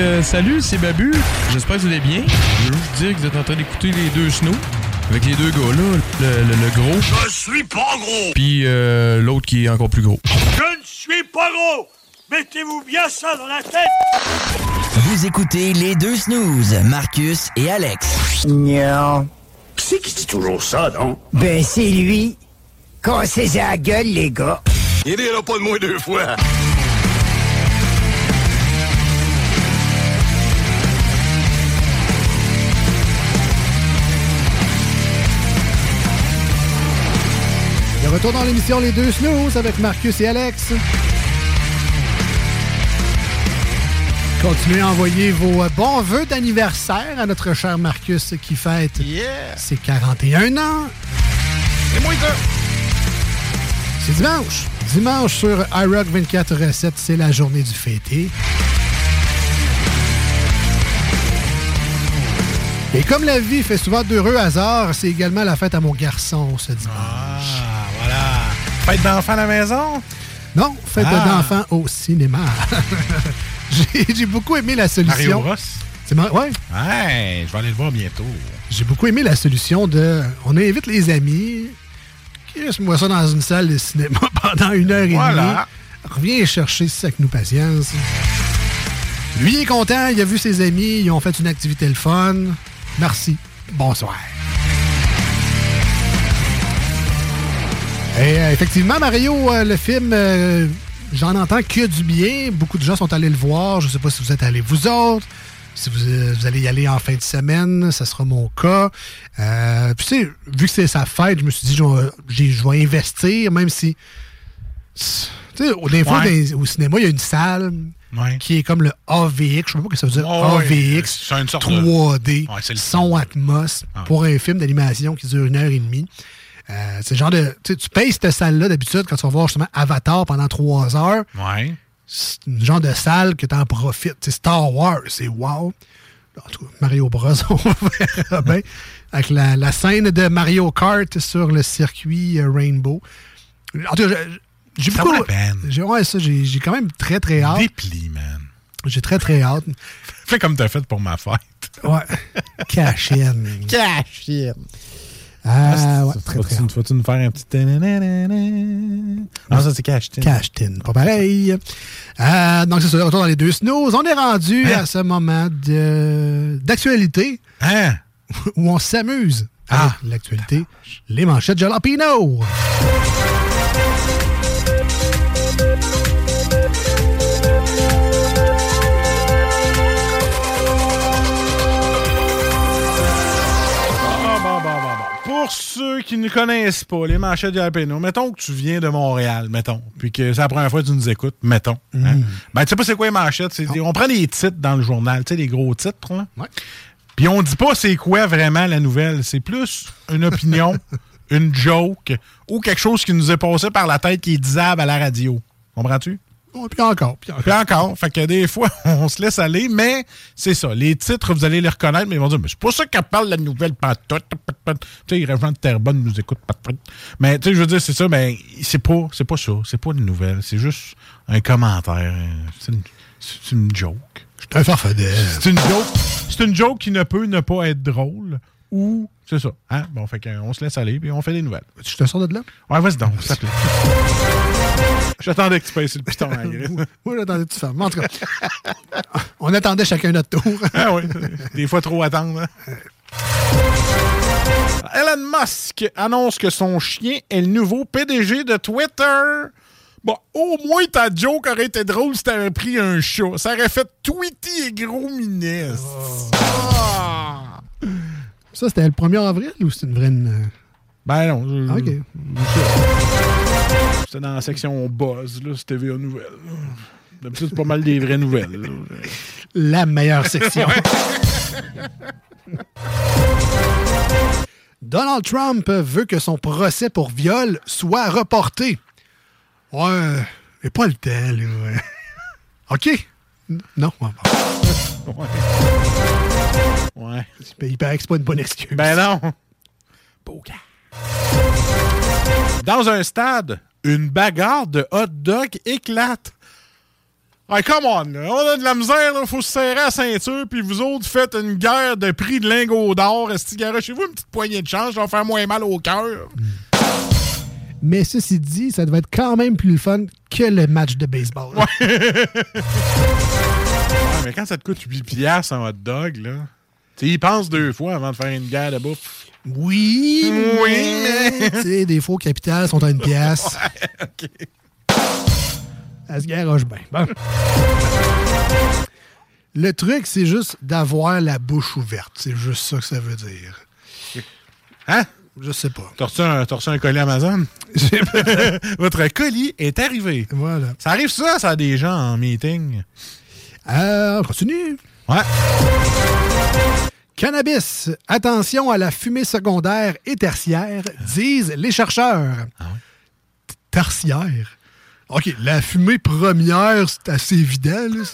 Euh, salut, c'est Babu. J'espère que vous allez bien. Je veux vous dire que vous êtes en train d'écouter les deux snows. Avec les deux gars là, le, le- le gros, Je suis pas gros. puis euh, l'autre qui est encore plus gros. Je ne suis pas gros. Mettez-vous bien ça dans la tête. Vous écoutez les deux snooze, Marcus et Alex. Non. C'est qui dit toujours ça, non? Ben, c'est lui. Cassez la gueule, les gars. Il rira pas de moi deux fois. Retour dans l'émission Les Deux Snooze avec Marcus et Alex. Continuez à envoyer vos bons vœux d'anniversaire à notre cher Marcus qui fête ses 41 ans. C'est moi ça. C'est dimanche. Dimanche sur iRock 24 recettes, c'est la journée du fêté. Et comme la vie fait souvent d'heureux hasards, c'est également la fête à mon garçon ce dimanche. Ah. Fête d'enfant à la maison? Non, fête Ah. d'enfant au cinéma. [laughs] J'ai beaucoup aimé la solution. Mario Bros. C'est mar- ouais. Ouais, je vais aller le voir bientôt. J'ai beaucoup aimé la solution de. On invite les amis. Laisse-moi ça dans une salle de cinéma [laughs] pendant une heure et demie. Reviens chercher ça avec nous patience. Lui il est content, il a vu ses amis, ils ont fait une activité le fun. Merci. Bonsoir. Et euh, effectivement, Mario, euh, le film, euh, j'en entends que du bien. Beaucoup de gens sont allés le voir. Je ne sais pas si vous êtes allés vous autres. Si vous, euh, vous allez y aller en fin de semaine, ça sera mon cas. Euh, puis tu sais, vu que c'est sa fête, je me suis dit, je vais, j'ai- je vais investir, même si... Tu sais, au- des fois, Ouais. dans- au cinéma, il y a une salle Ouais. qui est comme le AVX. Je sais pas ce que ça veut dire. AVX, C'est une sorte de- 3D, Ouais, c'est le- son Atmos, Ah. pour un film d'animation qui dure une heure et demie. Euh, c'est le genre de. Tu payes cette salle-là d'habitude quand tu vas voir justement Avatar pendant trois heures. Ouais. C'est le genre de salle que tu en profites. Tu sais, Star Wars, c'est wow. En tout cas, Mario Bros, [laughs] on verra bien. Avec la, la scène de Mario Kart sur le circuit euh, Rainbow. En tout cas, j'ai- beaucoup. j'ai- Ouais, ça, j'ai j'ai quand même très, très hâte. Déplie, man. J'ai très, très hâte. Fais comme t'as fait pour ma fête. Ouais. Cachine. Cachine. Ah, ouais, très, très Faut-tu nous faire un petit... Non, ça, c'est Cashtin. Cashtin, pas pareil. Euh, donc, c'est ça, retour dans les deux snooze. On est rendu Hein? à ce moment d'actualité Hein? [laughs] où on s'amuse Ah. avec l'actualité. Les manchettes Jalapino. Pour ceux qui ne connaissent pas les manchettes de Jalapeno, mettons que tu viens de Montréal, mettons, puis que c'est la première fois que tu nous écoutes, mettons. hein. Ben, tu sais pas c'est quoi les manchettes? c'est- On prend des titres dans le journal, tu sais, les gros titres, là. Puis on dit pas c'est quoi vraiment la nouvelle. C'est plus une opinion, [laughs] une joke, ou quelque chose qui nous est passé par la tête qui est disable à la radio. Comprends-tu? Puis encore, puis encore. Puis encore. Fait que des fois, [laughs] on se laisse aller, mais c'est ça. Les titres, vous allez les reconnaître, mais ils vont dire, mais c'est pas ça qu'elle parle de la nouvelle pantoute. Tu sais, Régent de Terrebonne nous écoute Mais tu sais, je veux dire, c'est ça, mais c'est pas, c'est pas ça. C'est pas une nouvelle. C'est juste un commentaire. C'est une, une joke. C'est un farfadet. C'est une joke. C'est une joke qui ne peut ne pas être drôle. Ou, c'est ça. Hein? Bon, fait qu'on se laisse aller, puis on fait des nouvelles. Tu te sors de là? Ouais, vas-y donc, s'il te plaît. J'attendais que tu passes le piton [laughs] à. Oui, j'attendais que tu fasses. Mais En tout cas, [laughs] on attendait chacun notre tour. [laughs] Ah oui, des fois trop attendre. hein. Elon Musk annonce que son chien est le nouveau PDG de Twitter. Bon, au moins ta joke aurait été drôle si t'avais pris un chat. Ça aurait fait Tweety et gros minès. Ah. Ça, c'était le 1er avril ou c'est une vraie. une- Ben non. je- Ah, OK. C'était dans la section Buzz, là, c'était TVA Nouvelles. D'habitude, c'est pas mal des vraies nouvelles. là. La meilleure section. [laughs] Donald Trump veut que son procès pour viol soit reporté. Ouais, mais pas le temps, là. ouais. [laughs] OK. Non. ouais. Ouais. Il paraît que c'est pas une bonne excuse. Ben non. Dans un stade, une bagarre de hot dog éclate. Hey, come on, là. On a de la misère, là. Faut se serrer à la ceinture, puis vous autres faites une guerre de prix de lingots d'or. Est-ce que chez vous une petite poignée de change, ça va faire moins mal au cœur? Mais ceci dit, ça devait être quand même plus le fun que le match de baseball. Ouais, [laughs] mais quand ça te coûte 8 piastres un hot dog, là, tu sais, ils pensent deux fois avant de faire une guerre de bouffe. Oui, Oui, mais... [laughs] Tu sais, des faux capitales sont à une pièce. [laughs] Ouais, OK. Elle se garoche bien. Bon. Le truc, c'est juste d'avoir la bouche ouverte. C'est juste ça que ça veut dire. Hein? Je sais pas. T'as reçu, un- t'as reçu un colis Amazon? [laughs] Votre colis est arrivé. Voilà. Ça arrive ça, ça, à des gens en meeting? Euh, on continue. Ouais. Cannabis. Attention à la fumée secondaire et tertiaire, disent les chercheurs. T- Tertiaire. OK, la fumée première, c'est assez évident. Là.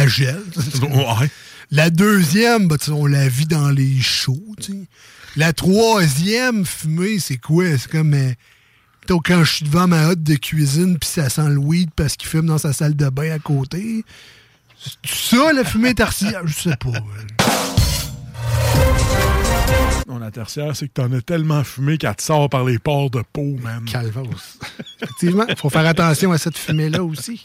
Elle [laughs] gèle. Ouais. La deuxième, bah, sais, on la vit dans les shows. La troisième fumée, c'est quoi? C'est comme euh, quand je suis devant ma hotte de cuisine puis ça sent le weed parce qu'il fume dans sa salle de bain à côté. C'est ça, la fumée tertiaire? Je sais pas. Non, la tertiaire, c'est que t'en as tellement fumé qu'elle te sort par les pores de peau, man. Calvos. Effectivement, il faut faire attention à cette fumée-là aussi.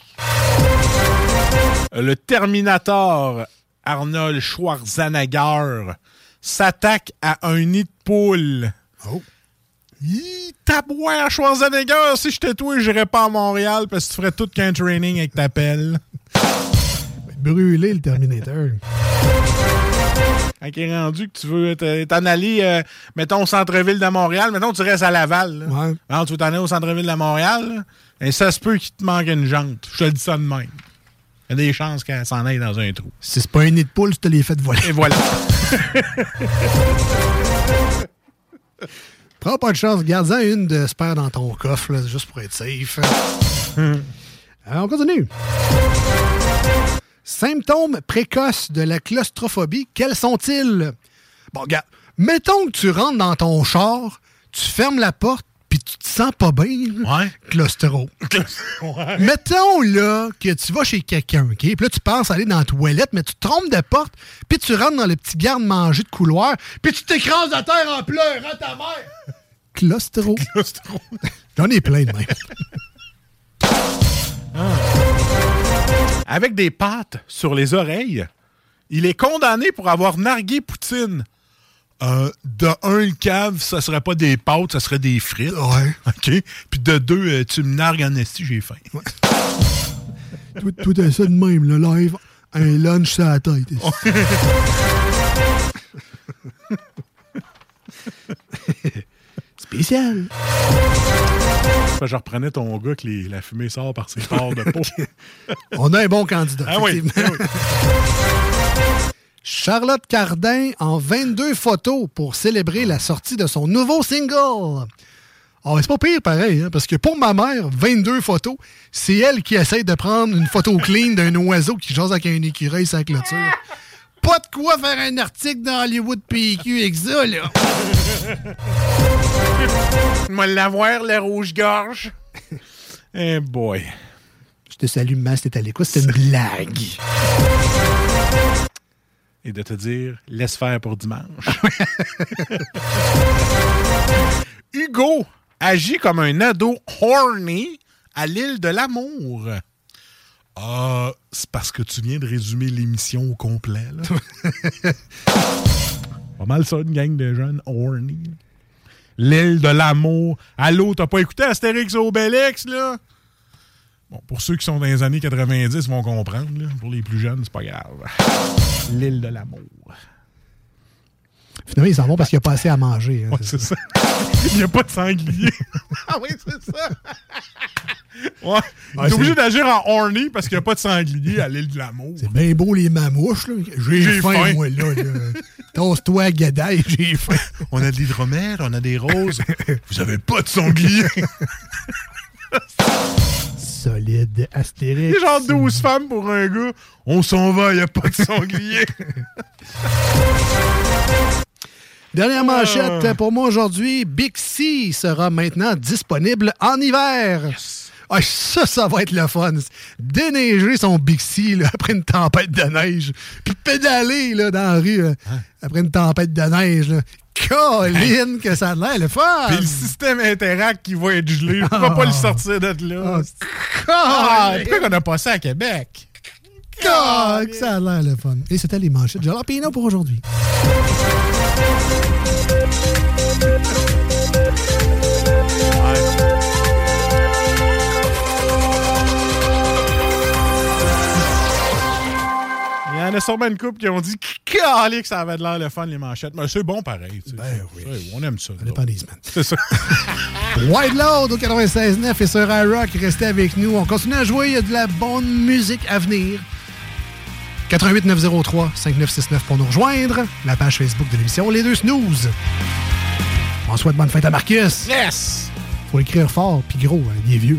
Le Terminator Arnold Schwarzenegger s'attaque à un nid de poule. Oh. Hi, tabouin, Schwarzenegger, si j'étais toi, j'irais pas à Montréal parce que tu ferais tout qu'un training avec ta pelle. Brûler le Terminator. Quand il est rendu que tu veux te- t'en aller, euh, mettons, au centre-ville de Montréal, mettons, tu restes à Laval. là. Ouais. Alors, tu veux t'en aller au centre-ville de Montréal, là, et ça se peut qu'il te manque une jante. Je te dis ça de même. Il y a des chances qu'elle s'en aille dans un trou. Si c'est pas un nid de poule, tu te les fait voler. Et voilà. [laughs] Prends pas de chance, garde-en une de spare dans ton coffre, là, juste pour être safe. Alors, on continue. Symptômes précoces de la claustrophobie, quels sont-ils? Bon, regarde, mettons que tu rentres dans ton char, tu fermes la porte, puis tu te sens pas bien. Ouais. Claustro. Ouais. [laughs] Mettons là que tu vas chez quelqu'un, OK? Puis là, tu penses aller dans la toilette, mais tu te trompes de porte, puis tu rentres dans le petit garde-manger de couloir, puis tu t'écrases à terre en pleurant ta mère. Claustro. J'en ai plein de même. Avec des pattes sur les oreilles, il est condamné pour avoir nargué Poutine. Euh, de un, le cave, ça serait pas des pâtes, ça serait des frites. Ouais. OK? Puis de deux, euh, tu me nargues en esti, j'ai faim. Tout, tout est ça de même, le live. Un lunch sur la tête. [laughs] [laughs] [laughs] Spécial. Que je reprenais ton gars que les- la fumée sort par ses pores de [laughs] peau. On a un bon candidat. Ah oui, effectivement. [laughs] Charlotte Cardin en 22 photos pour célébrer la sortie de son nouveau single. Oh, c'est pas pire pareil, hein, parce que pour ma mère, 22 photos, c'est elle qui essaie de prendre une photo clean d'un oiseau qui jase avec un écureuil la clôture. Pas de quoi faire un article dans Hollywood PQ avec ça, là. [laughs] Moi, l'avoir, le rouge-gorge. Eh boy. Je te salue, ma, c'était à l'écoute, c'était une blague. Et de te dire, laisse faire pour dimanche. [laughs] Hugo agit comme un ado horny à l'île de l'amour. Ah, c'est parce que tu viens de résumer l'émission au complet. Là. [laughs] Pas mal ça, une gang de jeunes horny. L'île de l'amour. Allô, t'as pas écouté Astérix et Obélix, là? Bon, pour ceux qui sont dans les années 90 vont comprendre. là. Pour les plus jeunes, c'est pas grave. L'île de l'amour. Finalement, ils s'en vont parce qu'il n'y a pas assez à manger. hein, Ouais, c'est ça. Il n'y a pas de sanglier. [laughs] ah oui, c'est ça. Ouais. Ouais, T'es obligé d'agir en horny parce qu'il n'y a pas de sanglier à l'île de l'amour. C'est bien beau les mamouches, là. J'ai J'ai faim, faim. moi, là. là. Tosse-toi, gadaille, j'ai faim. On a de l'hydromel, on a des roses. [laughs] Vous avez pas de sanglier. [laughs] solide. Astérix. genre 12 femmes pour un gars. On s'en va, il n'y a pas de sanglier. [laughs] Dernière manchette pour moi aujourd'hui. Bixi sera maintenant disponible en hiver. Ah, ça, ça va être le fun. Déneiger son Bixi après une tempête de neige. Puis pédaler là, dans la rue euh, hein? après une tempête de neige. Colline, que ça a l'air le fun! Puis le système Interact qui va être gelé. on va pas le ah. sortir de là. Oh, Pourquoi qu'on a passé à Québec? que ça a l'air le fun. Et c'était les manchettes de Jalapino pour aujourd'hui. en a sûrement une couple qui ont dit que ça avait de l'air le fun, les manchettes. Mais c'est bon pareil. Ben oui. on aime ça. Ça dépend des semaines. C'est ça. [laughs] White Load au 96.9 et sur iRock. Restez avec nous. On continue à jouer. Il y a de la bonne musique à venir. 88 903 5969 pour nous rejoindre. La page Facebook de l'émission Les Deux Snooze. On souhaite bonne fête à Marcus. Yes! Faut écrire fort puis gros, hein, il est vieux.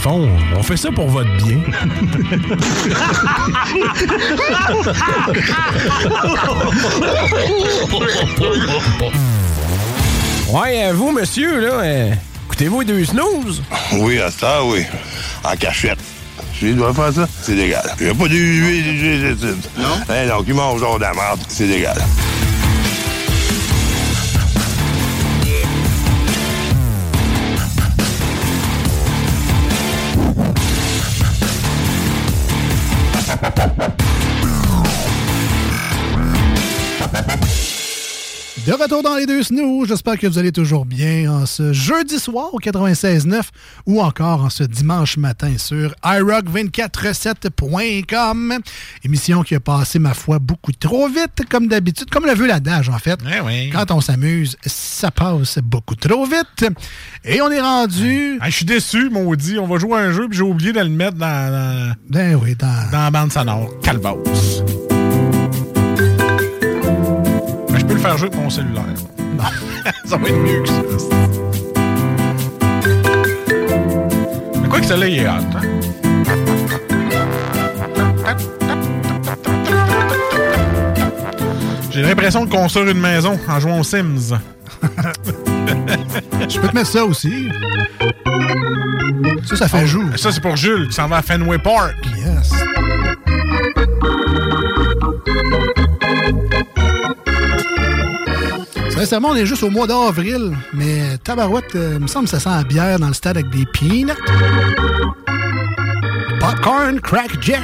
Fond, on fait ça pour votre bien. Ouais, euh, vous, monsieur, là, euh, écoutez-vous les deux snooze? Oui, à ça, oui. En cachette. Je dois faire ça, c'est légal. Il n'y a pas de huile, Non? Eh non, qui mange genre de la merde, c'est légal. De retour dans les deux snooze, j'espère que vous allez toujours bien en ce jeudi soir au 96.9 ou encore en ce dimanche matin sur iRock247.com. Émission qui a passé, ma foi, beaucoup trop vite, comme d'habitude, comme le veut l'adage en fait. Quand on s'amuse, ça passe beaucoup trop vite. Et on est rendu... Ah, je suis déçu, maudit. On va jouer à un jeu, puis j'ai oublié de le mettre dans, dans, Ben oui, dans... dans la bande sonore. Calvos. Peux le faire jouer avec mon cellulaire. Non. [laughs] ça va être mieux que ça. Mais quoi que celle-là, il est hot, hein? J'ai l'impression de construire une maison en jouant aux Sims. Je peux te mettre ça aussi. Ça, ça fait jour. Ça, c'est pour Jules qui s'en va à Fenway Park. Yes. Sincèrement, on est juste au mois d'avril, mais tabarouette, euh, il me semble que ça sent la bière dans le stade avec des peanuts. Popcorn Crack Jack.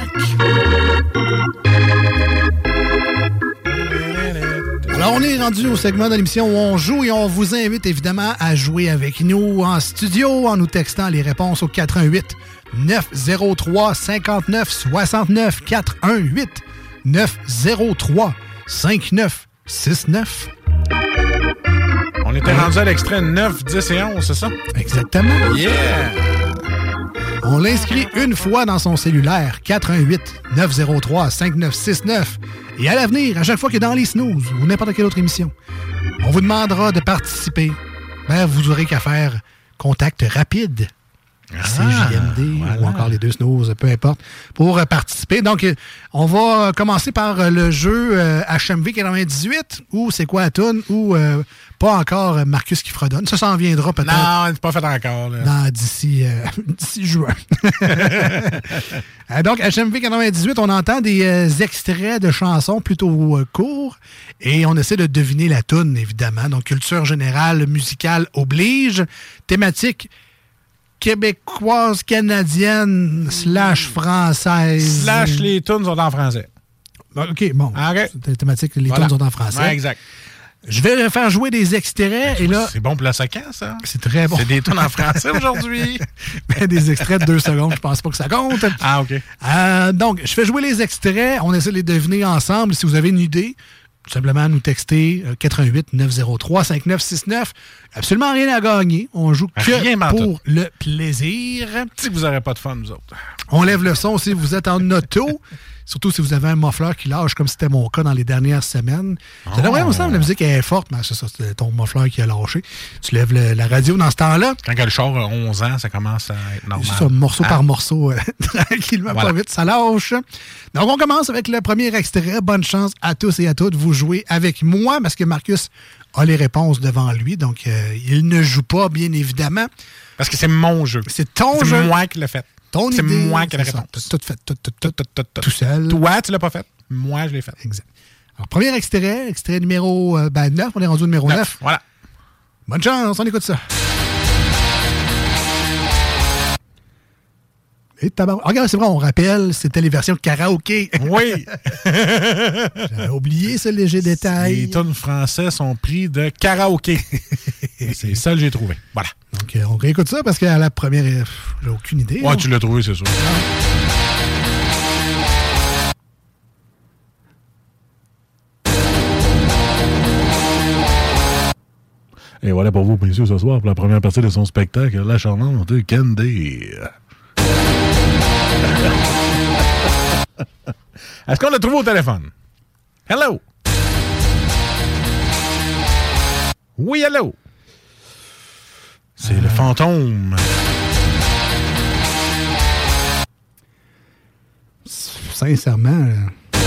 Alors, on est rendu au segment de l'émission où on joue et on vous invite évidemment à jouer avec nous en studio en nous textant les réponses au 418 903 59 69 418 903 59 69. Était rendu à l'extrait 9, 10 et 11, c'est ça? Exactement. Yeah! On l'inscrit une fois dans son cellulaire, 418 903 5969. Et à l'avenir, à chaque fois que dans les snooze ou n'importe quelle autre émission, on vous demandera de participer. Ben, vous aurez qu'à faire contact rapide. CJMD ou encore les deux snooze, peu importe, pour euh, participer. Donc, euh, on va commencer par euh, le jeu euh, HMV 98 ou c'est quoi la toune? Ou euh, pas encore euh, Marcus qui fredonne. Ça s'en viendra peut-être. Non, c'est pas fait encore. Dans- d'ici euh, [laughs] juin. [laughs] Euh, donc, HMV 98, on entend des euh, extraits de chansons plutôt euh, courts et on essaie de deviner la toune, évidemment. Donc, culture générale musicale oblige. Thématique québécoise, canadienne, slash française. Slash, les tunes sont en français. OK, bon. C'est thématique, les Voilà. tunes sont en français. Ouais, exact. Je vais faire jouer des extraits et là. C'est bon pour la séquence, ça? C'est très bon. C'est des tunes en français aujourd'hui. [laughs] Ben, des extraits de deux secondes, je pense pas que ça compte. Ah, OK. Euh, donc, je fais jouer les extraits. On essaie de les deviner ensemble. Si vous avez une idée, tout simplement nous texter euh, 88 903 5969. Absolument rien à gagner. On joue que Rien, pour le plaisir. Si vous n'aurez pas de fun, nous autres. On lève le son si vous êtes en auto. [laughs] Surtout si vous avez un muffleur qui lâche, comme c'était mon cas dans les dernières semaines. Ça devrait, Oh. me semble, la musique est forte, mais c'est ça, c'est ton muffleur qui a lâché. Tu lèves le- la radio dans ce temps-là. Quand le char a 11 ans, ça commence à être normal. C'est ça, morceau Ah. par morceau, euh, [laughs] tranquillement, Voilà. pas vite, ça lâche. Donc, on commence avec le premier extrait. Bonne chance à tous et à toutes. Vous jouez avec moi parce que Marcus a les réponses devant lui. Donc, euh, il ne joue pas, bien évidemment. Parce que c'est mon jeu. C'est ton C'est jeu. moi qui l'ai fait. Ton C'est idée, moi qui ai la c'est réponse. Tout fait, tout, tout, tout, tout seul. Toi, tu l'as pas fait? Moi, je l'ai fait. Exact. Alors, premier extrait, extrait numéro euh, ben, 9. On est rendu au numéro 9. Voilà. Bonne chance, on écoute ça. Et Ah, regarde, c'est vrai, on rappelle, c'était les versions karaoké. [laughs] Oui. [laughs] J'avais oublié ce léger détail. Les tunes français sont pris de karaoké. [laughs] c'est ça que j'ai trouvé. Voilà. Donc, euh, on réécoute ça parce qu'à la première, euh, j'ai aucune idée. Ouais, tu l'as trouvé, c'est sûr. Et voilà pour vous, messieurs, ce soir, pour la première partie de son spectacle, La charmante Candy. [laughs] Est-ce qu'on l'a trouvé au téléphone? Hello! Oui, hello! C'est le fantôme. Sincèrement, là.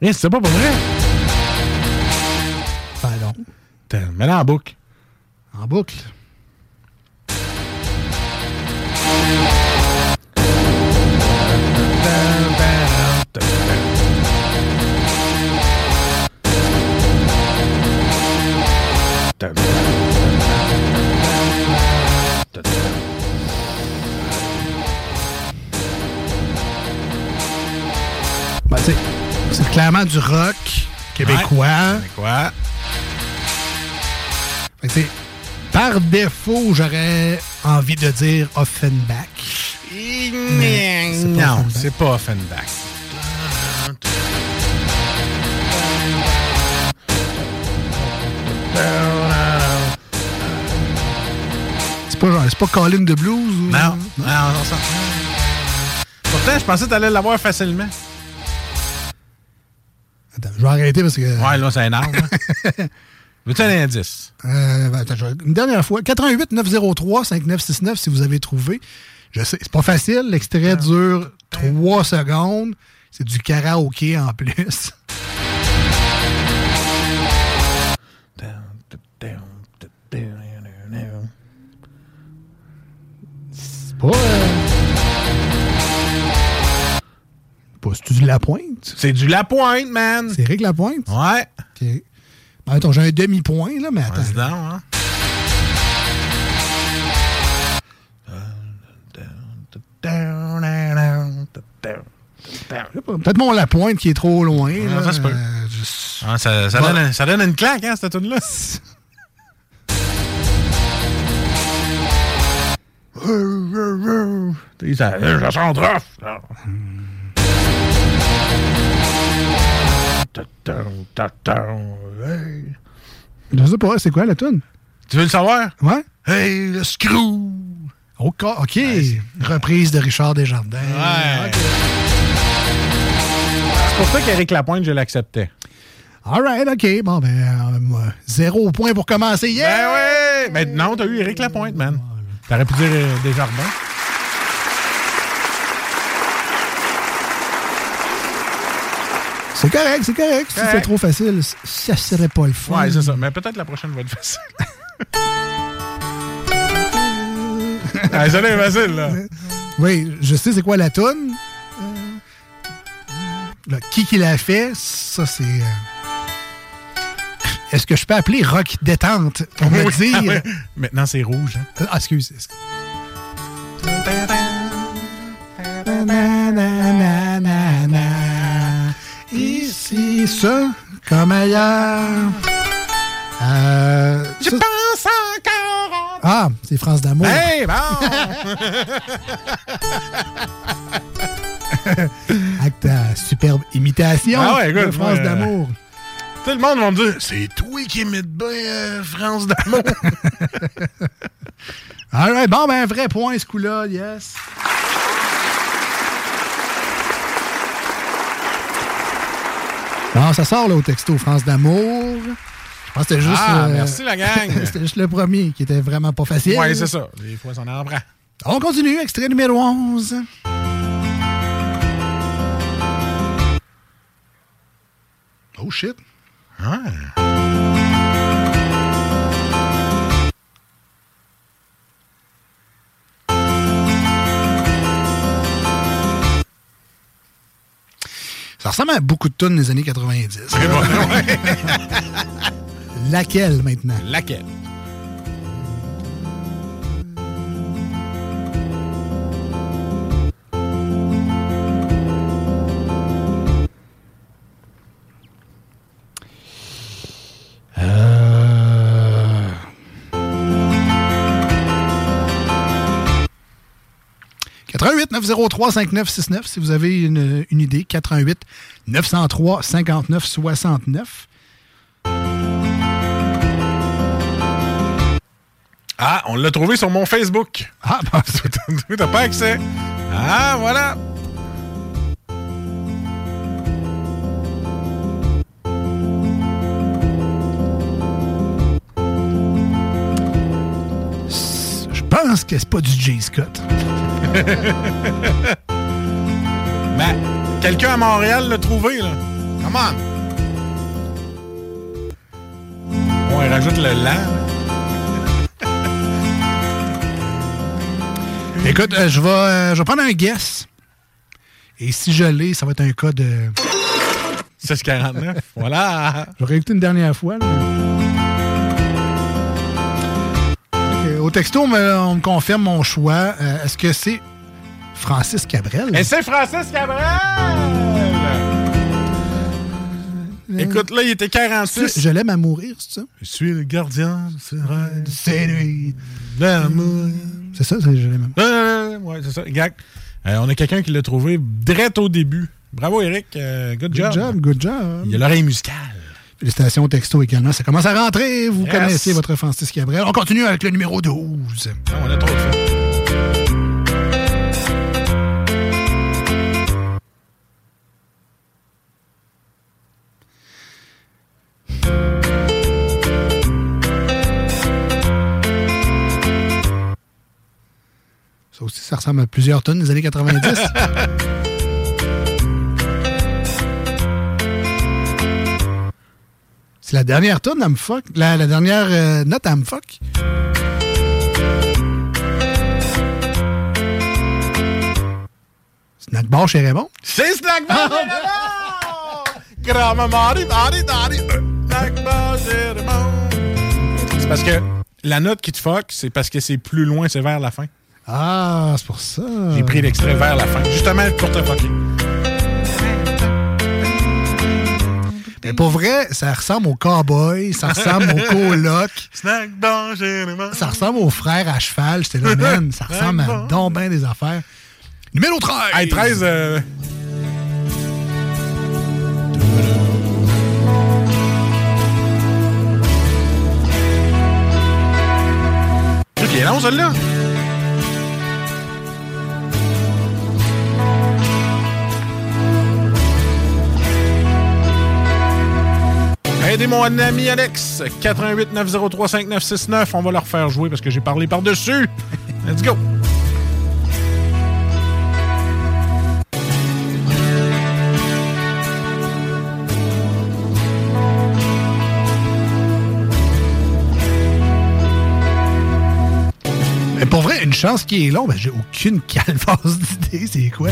Eh, c'est pas pour vrai? Ben non. T'as- Mets-la en boucle. En boucle? Ben, c'est clairement du rock québécois. Québécois. Fait que, par défaut, j'aurais envie de dire Offenbach. Mais c'est pas Non, c'est pas Offenbach. C'est pas, genre- c'est pas Calling the Blues? Ou... Non, non, non, ça. Pourtant, je pensais que t'allais l'avoir facilement. Attends, je vais arrêter parce que... Ouais, là, c'est énorme. [laughs] Veux-tu un indice? Euh, ben, attends, une dernière fois. 88 903 5969 si vous avez trouvé. Je sais, c'est pas facile. L'extrait dure 3 secondes. C'est du karaoké en plus. C'est pas. euh, Pas, c'est-tu du Lapointe? C'est du Lapointe, man. C'est Rick Lapointe? Ouais. OK. Ben, attends, j'ai un demi-point, là, mais attends. Donc, hein. Peut-être mon Lapointe qui est trop loin. Ah, là. ça se peut. Euh, Ah, ça, ça Ouais. donne, ça donne une claque, hein, cette tune [laughs] là ça, ça chante rough. Je sais pas, c'est quoi la tune? Tu veux le savoir? Ouais. Hey, le screw! OK. OK. Reprise de Richard Desjardins. Ouais. C'est pour ça qu'Éric Lapointe, je l'acceptais. All right, OK. Bon, ben, euh, zéro point pour commencer. Yeah! Ben ouais! Mais non, t'as eu Éric Lapointe, man. T'aurais pu dire euh, Desjardins. C'est correct, c'est correct. Si Correct. c'est trop facile, ça serait pas le fun. Ouais, c'est ça. Mais peut-être la prochaine va être facile. [laughs] ah, ça est facile, là. Oui, je sais c'est quoi la toune. Euh, là, qui qui l'a fait, ça c'est... euh, Est-ce que je peux appeler rock détente pour me dire... ah ouais. Maintenant, c'est rouge. Hein? Ah, excuse. excuse. Ici, ça, comme ailleurs. Euh, Je ça- pense encore. Ah, c'est France d'amour. Hey, bon! [laughs] Avec ta superbe imitation Ah ouais, de France euh, d'amour. Tout le monde va me dire C'est toi qui imites bien euh, France d'amour. [laughs] All right, bon, ben, vrai point, ce coup-là, yes. Bon, ça sort là, au texto France d'amour. Je pense que c'était juste. Ah, euh, merci, la gang. [laughs] c'était juste le premier qui était vraiment pas facile. ouais, c'est ça. Des fois, ça en prend. On continue, extrait numéro 11. Oh shit. Ça ressemble à beaucoup de tunes des années 90. [laughs] Laquelle maintenant? Laquelle? 88 903 5969 si vous avez une, une idée. 88 903 59 69. Ah, on l'a trouvé sur mon Facebook. Ah, [laughs] ben, t'as pas accès. Ah, voilà. Je pense que c'est pas du J. Scott. [laughs] Ben, quelqu'un à Montréal l'a trouvé, là. Come on. Bon, il rajoute le lent. [laughs] Écoute, euh, je, vais, euh, je vais prendre un guess. Et si je l'ai, ça va être un cas de. 649. [laughs] voilà. Je vais réécouter une dernière fois. là. Au texto, on me, on me confirme mon choix. Euh, Est-ce que c'est Francis Cabrel? Et c'est Francis Cabrel! Écoute, là, il était 46. Je l'aime à mourir, c'est ça? Je suis le gardien de C'est lui. L'amour. C'est ça, c'est je l'aime. Euh, ouais, c'est ça, exact. Euh, on a quelqu'un qui l'a trouvé direct au début. Bravo, Eric. Euh, good, Good job. job, good job. Il a l'oreille musicale. Félicitations au texto également. Ça commence à rentrer. Vous Yes. connaissez votre Francis Cabrel. On continue avec le numéro 12. Ah, on a trop de. Ça aussi, ça ressemble à plusieurs tonnes des années 90. [laughs] C'est la dernière tonne à me fuck. La, la dernière euh, note à me fuck. Snack bar chez Raymond. C'est Snack Bar chez Raymond! [laughs] Euh, Snack Bar chez Raymond. C'est parce que la note qui te fuck, c'est parce que c'est plus loin, c'est vers la fin. Ah, c'est pour ça. J'ai pris l'extrait vers la fin, justement pour te fucker. Mais pour vrai, ça ressemble au cowboy, ça ressemble au coloc, [laughs] Snack ça ressemble aux frères à cheval. J'étais là, man, ça ressemble à donc ben des affaires. Numéro 13! Hey, 13, euh, Il est long, celle-là. Aidez mon ami Alex, 88 903 5969. On va leur faire jouer parce que j'ai parlé par-dessus. [laughs] Let's go. Mais pour vrai, une chance qui est long, ben j'ai aucune [laughs] calvasse d'idée, c'est quoi?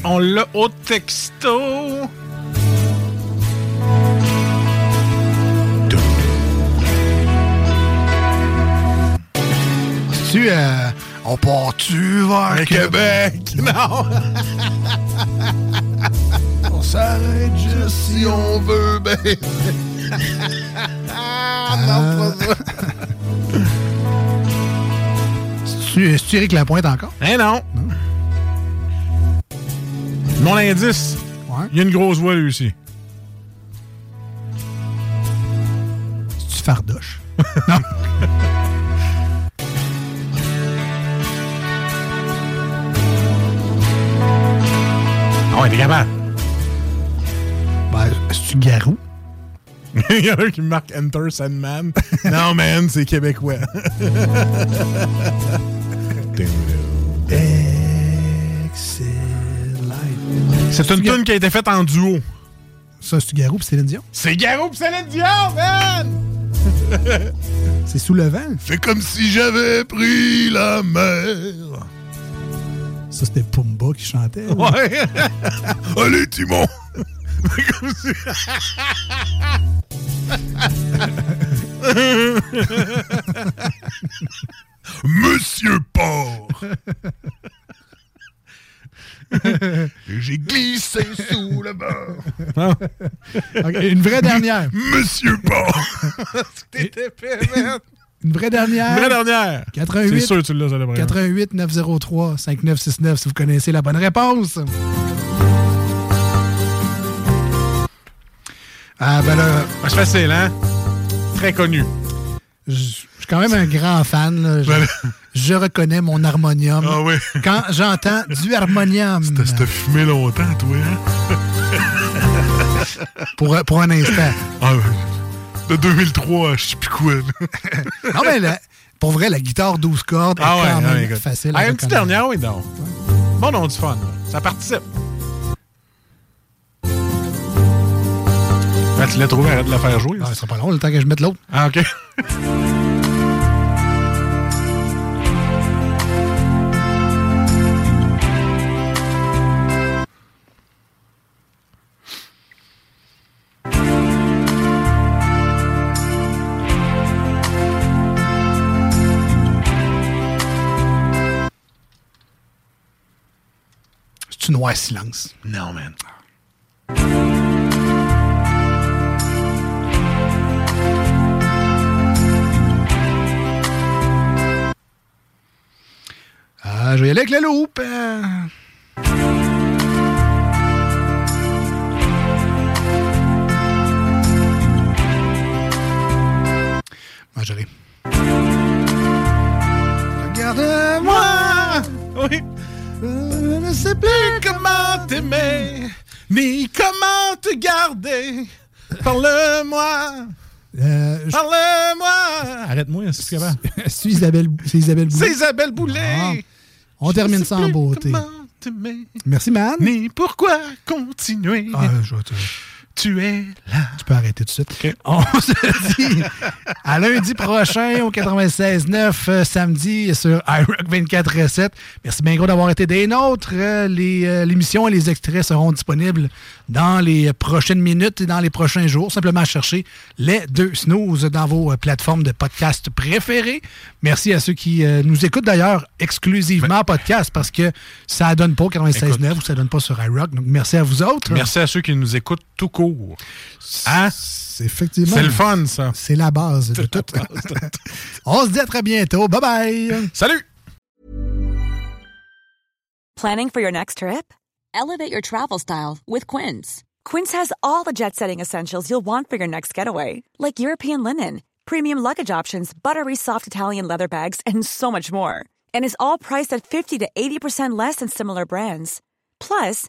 Qu'on l'a au texto? Tu euh, on part-tu vers Québec? [laughs] Non! [laughs] on s'arrête juste si on veut baiser. Ah, non, pas ça. [laughs] C'est-tu Éric Lapointe encore? Eh non! Mon indice, il y a une grosse voix lui aussi. C'est-tu Fardoche? [laughs] Ah ouais, t'es capable. Ben, c'est-tu Garou? [laughs] Il y en a un qui marque Enter Sandman. [laughs] non, man, c'est québécois. C'est une tune qui a été faite en duo. Ça, c'est Garou pis Céline Dion? C'est Garou pis Céline Dion, man! [laughs] C'est sous le vent. Fais comme si j'avais pris la mer. Ça, c'était Pumba qui chantait. là. Ouais. [laughs] Allez, Timon. Comme si- [laughs] Monsieur Porc. J'ai glissé sous le bord. Ok, une vraie dernière. Monsieur. T'étais [laughs] man. Une vraie dernière. Une vraie dernière. 88. C'est sûr que tu l'as, ça, premier. 88 903 5969 si vous connaissez la bonne réponse. Ah ben là, C'est facile, hein? Très connu. Quand même un grand fan. là. Je, Ben- je reconnais mon harmonium. Ah oui. Quand j'entends du harmonium T'as fumé longtemps, toi, hein? [laughs] pour, pour un instant. Ah. De 2003 à je sais plus quoi. là. [laughs] Non, mais la- pour vrai, la guitare 12 cordes est Ah ouais, quand ouais, même facile. Ah, une petite dernière, oui, donc. Bon, on a du fun. là. Ça participe. Ah, tu l'as trouvé, arrête de la faire jouer. Ah, ce sera pas long le temps que je mette l'autre. Ah, OK. [laughs] Une noir silence. Non, man. Ah, je vais y aller avec le loop. euh. Moi, je l'ai. Regarde-moi. Oui. Je ne sais plus comment t'aimer, ni comment te garder. Parle-moi. Euh, je- Parle-moi. Arrête-moi, c'est capable. [laughs] c'est Isabelle, c'est Isabelle Boulay. C'est Isabelle Boulet. Ah, on termine ça en beauté. Merci, man. ni pourquoi continuer. Ah, je vais te- Tu es là. Tu peux arrêter tout de suite. On se dit à lundi prochain au 96.9, euh, samedi sur iRock 24.7. Merci bien gros d'avoir été des nôtres. Euh, euh, L'émission et les extraits seront disponibles dans les prochaines minutes et dans les prochains jours. Simplement chercher les deux snooze dans vos plateformes de podcast préférées. Merci à ceux qui nous écoutent d'ailleurs exclusivement en podcast parce que ça donne pas au 96.9 ou ça donne pas sur iRock. Donc merci à vous autres. Merci à ceux qui nous écoutent tout court. Hein? C'est ah, effectivement. C'est le fun, ça. C'est la base de tout. [laughs] On se dit à très bientôt. Bye bye. Salut! Planning for your next trip? Elevate your travel style with Quince. Quince has all the jet setting essentials you'll want for your next getaway, like European linen, premium luggage options, buttery soft Italian leather bags, and so much more. And is all priced at 50 to 80% less than similar brands. Plus,